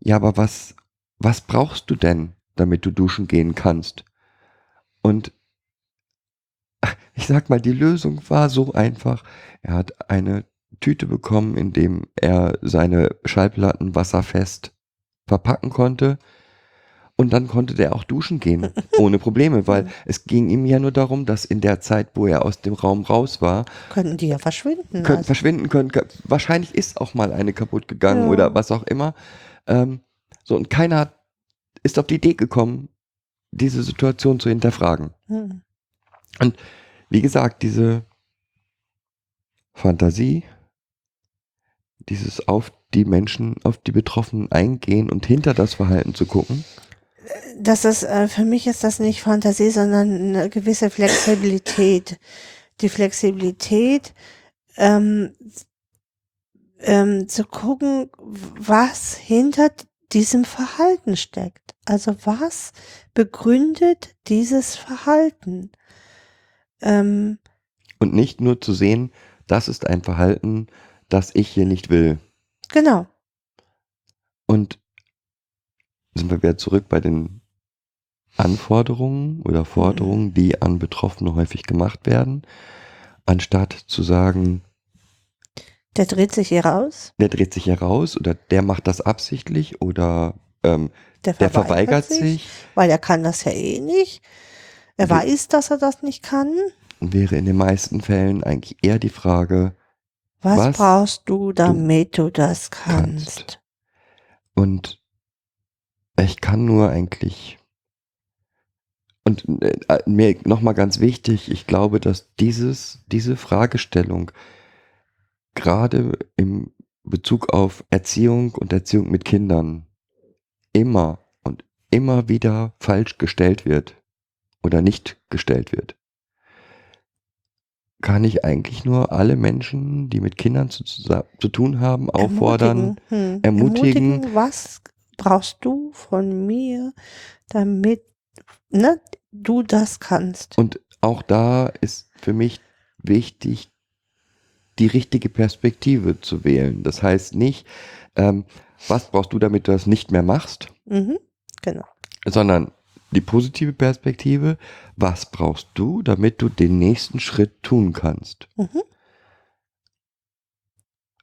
ja, aber was, was brauchst du denn, damit du duschen gehen kannst? Und ich sag mal, die Lösung war so einfach. Er hat eine Tüte bekommen, in dem er seine Schallplatten wasserfest verpacken konnte. Und dann konnte der auch duschen gehen, ohne Probleme, weil es ging ihm ja nur darum, dass in der Zeit, wo er aus dem Raum raus war, Könnten die ja verschwinden. können, also. verschwinden können. Kö- Wahrscheinlich ist auch mal eine kaputt gegangen Ja. oder was auch immer. Ähm, so, und keiner hat- ist auf die Idee gekommen, diese Situation zu hinterfragen. Mhm. Wie gesagt, diese Fantasie, dieses auf die Menschen, auf die Betroffenen eingehen und hinter das Verhalten zu gucken. Das ist, äh, für mich ist das nicht Fantasie, sondern eine gewisse Flexibilität. Die Flexibilität, ähm, ähm, zu gucken, was hinter diesem Verhalten steckt. Also was begründet dieses Verhalten? Ähm, Und nicht nur zu sehen, das ist ein Verhalten, dass ich hier nicht will. Genau. Und sind wir wieder zurück bei den Anforderungen oder Forderungen, die an Betroffene häufig gemacht werden, anstatt zu sagen, Der dreht sich hier raus. der dreht sich hier raus oder der macht das absichtlich oder ähm, Der der verweigert, verweigert sich, Weil er kann das ja eh nicht. Er Wir- weiß, dass er das nicht kann. wäre in den meisten Fällen eigentlich eher die Frage, Was, Was brauchst du, damit du das kannst? kannst. Und ich kann nur eigentlich. Und äh, mir nochmal ganz wichtig, ich glaube, dass dieses, diese Fragestellung gerade im Bezug auf Erziehung und Erziehung mit Kindern immer und immer wieder falsch gestellt wird oder nicht gestellt wird. Kann ich eigentlich nur alle Menschen, die mit Kindern zu, zu tun haben, auffordern, Ermutigen. Hm. ermutigen. Was brauchst du von mir, damit ne, du das kannst? Und auch da ist für mich wichtig, die richtige Perspektive zu wählen. Das heißt nicht, ähm, was brauchst du, damit du das nicht mehr machst, Mhm. Genau. sondern die positive Perspektive, was brauchst du, damit du den nächsten Schritt tun kannst. Mhm.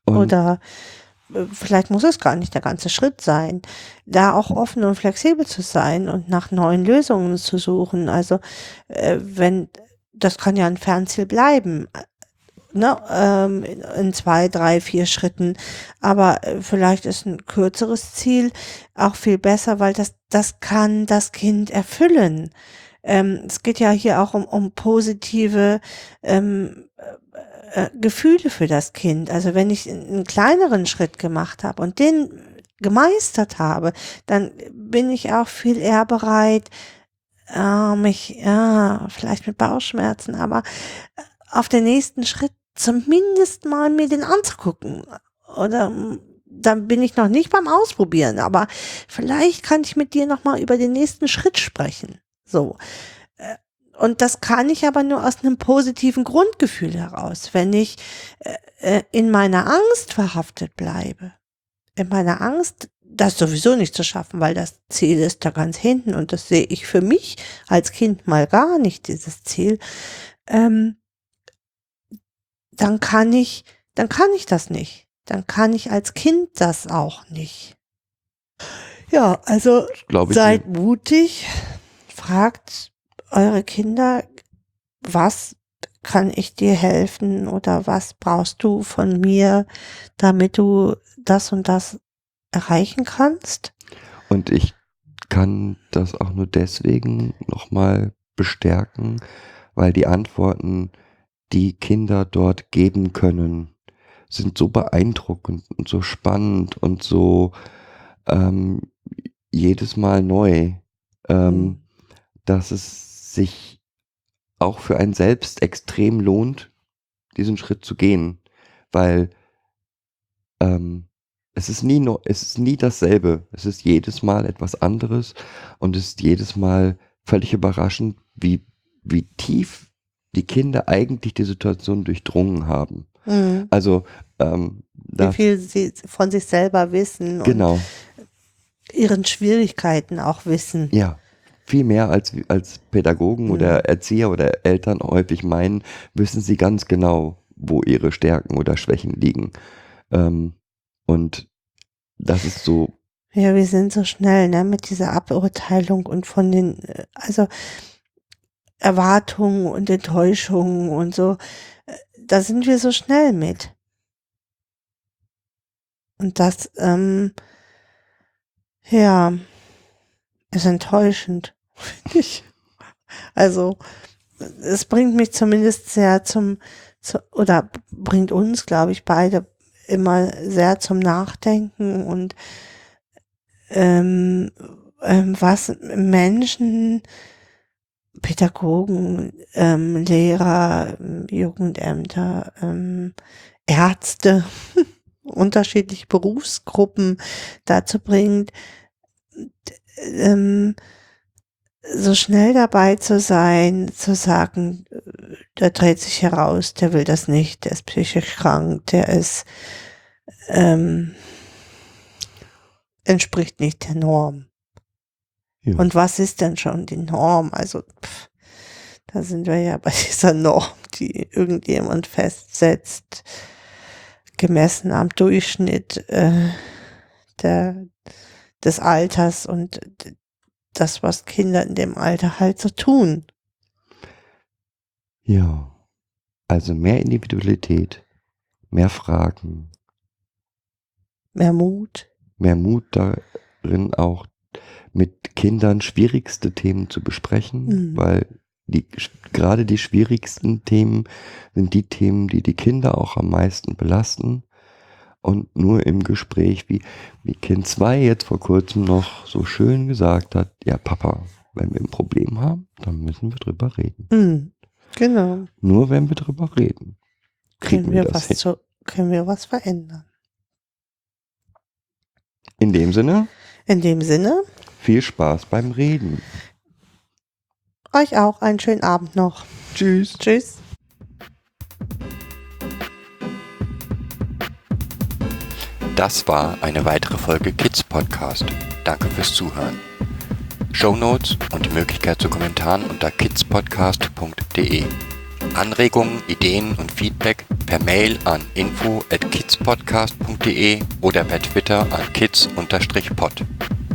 Oder äh, vielleicht muss es gar nicht der ganze Schritt sein, da auch offen und flexibel zu sein und nach neuen Lösungen zu suchen. Also äh, wenn, das kann ja ein Fernziel bleiben, ne, ähm, in, zwei, drei, vier Schritten. Aber äh, vielleicht ist ein kürzeres Ziel auch viel besser, weil das, das kann das Kind erfüllen. Ähm, es geht ja hier auch um, um positive ähm, äh, Gefühle für das Kind. Also wenn ich einen kleineren Schritt gemacht habe und den gemeistert habe, dann bin ich auch viel eher bereit, äh, mich, ja, vielleicht mit Bauchschmerzen, aber äh, auf den nächsten Schritt zumindest mal mir den anzugucken. Oder mm, dann bin ich noch nicht beim Ausprobieren, aber vielleicht kann ich mit dir noch mal über den nächsten Schritt sprechen. So. Äh, Und das kann ich aber nur aus einem positiven Grundgefühl heraus, wenn ich äh, äh, in meiner Angst verhaftet bleibe. In meiner Angst, das sowieso nicht zu schaffen, weil das Ziel ist da ganz hinten und das sehe ich für mich als Kind mal gar nicht, dieses Ziel. Ähm, dann kann ich, dann kann ich das nicht. Dann kann ich als Kind das auch nicht. Ja, also Seid mutig, fragt eure Kinder, was kann ich dir helfen oder was brauchst du von mir, damit du das und das erreichen kannst? Und ich kann das auch nur deswegen nochmal bestärken, weil die Antworten, die Kinder dort geben können, sind so beeindruckend und so spannend und so ähm, jedes Mal neu, ähm, Mhm. dass es sich auch für einen selbst extrem lohnt, diesen Schritt zu gehen, weil ähm, es ist nie no, es ist nie dasselbe. Es ist jedes Mal etwas anderes und es ist jedes Mal völlig überraschend, wie, wie tief die Kinder eigentlich die Situation durchdrungen haben. Mhm. Also ähm, Wie viel sie von sich selber wissen genau, und ihren Schwierigkeiten auch wissen. ja. Viel mehr als, als Pädagogen Mhm. oder Erzieher oder Eltern häufig meinen, wissen sie ganz genau, wo ihre Stärken oder Schwächen liegen. Ähm, und das ist so Ja, wir sind so schnell, ne, mit dieser Aburteilung und von den, äh, also Erwartungen und Enttäuschungen und so, äh, da sind wir so schnell mit. Und das, ähm, ja, ist enttäuschend, finde ich. Also, es bringt mich zumindest sehr zum, zu, oder bringt uns, glaube ich, beide immer sehr zum Nachdenken und ähm, ähm, was Menschen, Pädagogen, ähm, Lehrer, Jugendämter, ähm, Ärzte, unterschiedliche Berufsgruppen dazu bringt, ähm, so schnell dabei zu sein, zu sagen, äh, der dreht sich heraus, der will das nicht, der ist psychisch krank, der ist, ähm, entspricht nicht der Norm. Ja. Und was ist denn schon die Norm? Also, pff, da sind wir ja bei dieser Norm, die irgendjemand festsetzt, gemessen am Durchschnitt äh, der, des Alters und das, was Kinder in dem Alter halt so tun. ja. Also mehr Individualität, mehr Fragen, Mehr Mut. mehr Mut darin auch mit Kindern schwierigste Themen zu besprechen, Mhm. weil die, gerade die schwierigsten Themen sind die Themen, die die Kinder auch am meisten belasten. Und nur im Gespräch, wie, wie Kind 2 jetzt vor kurzem noch so schön gesagt hat, ja Papa, wenn wir ein Problem haben, dann müssen wir drüber reden. Mhm. Genau. Nur wenn wir drüber reden, kriegen Können wir wir, das was hin. zu, können wir was verändern. In dem Sinne, In dem Sinne, viel Spaß beim Reden. euch auch einen schönen Abend noch. Tschüss. Tschüss. Das war eine weitere Folge Kids Podcast. Danke fürs Zuhören. Show Notes und die Möglichkeit zu Kommentaren unter kidspodcast.de. Anregungen, Ideen und Feedback per Mail an info at kidspodcast.de oder per Twitter an kids-pod.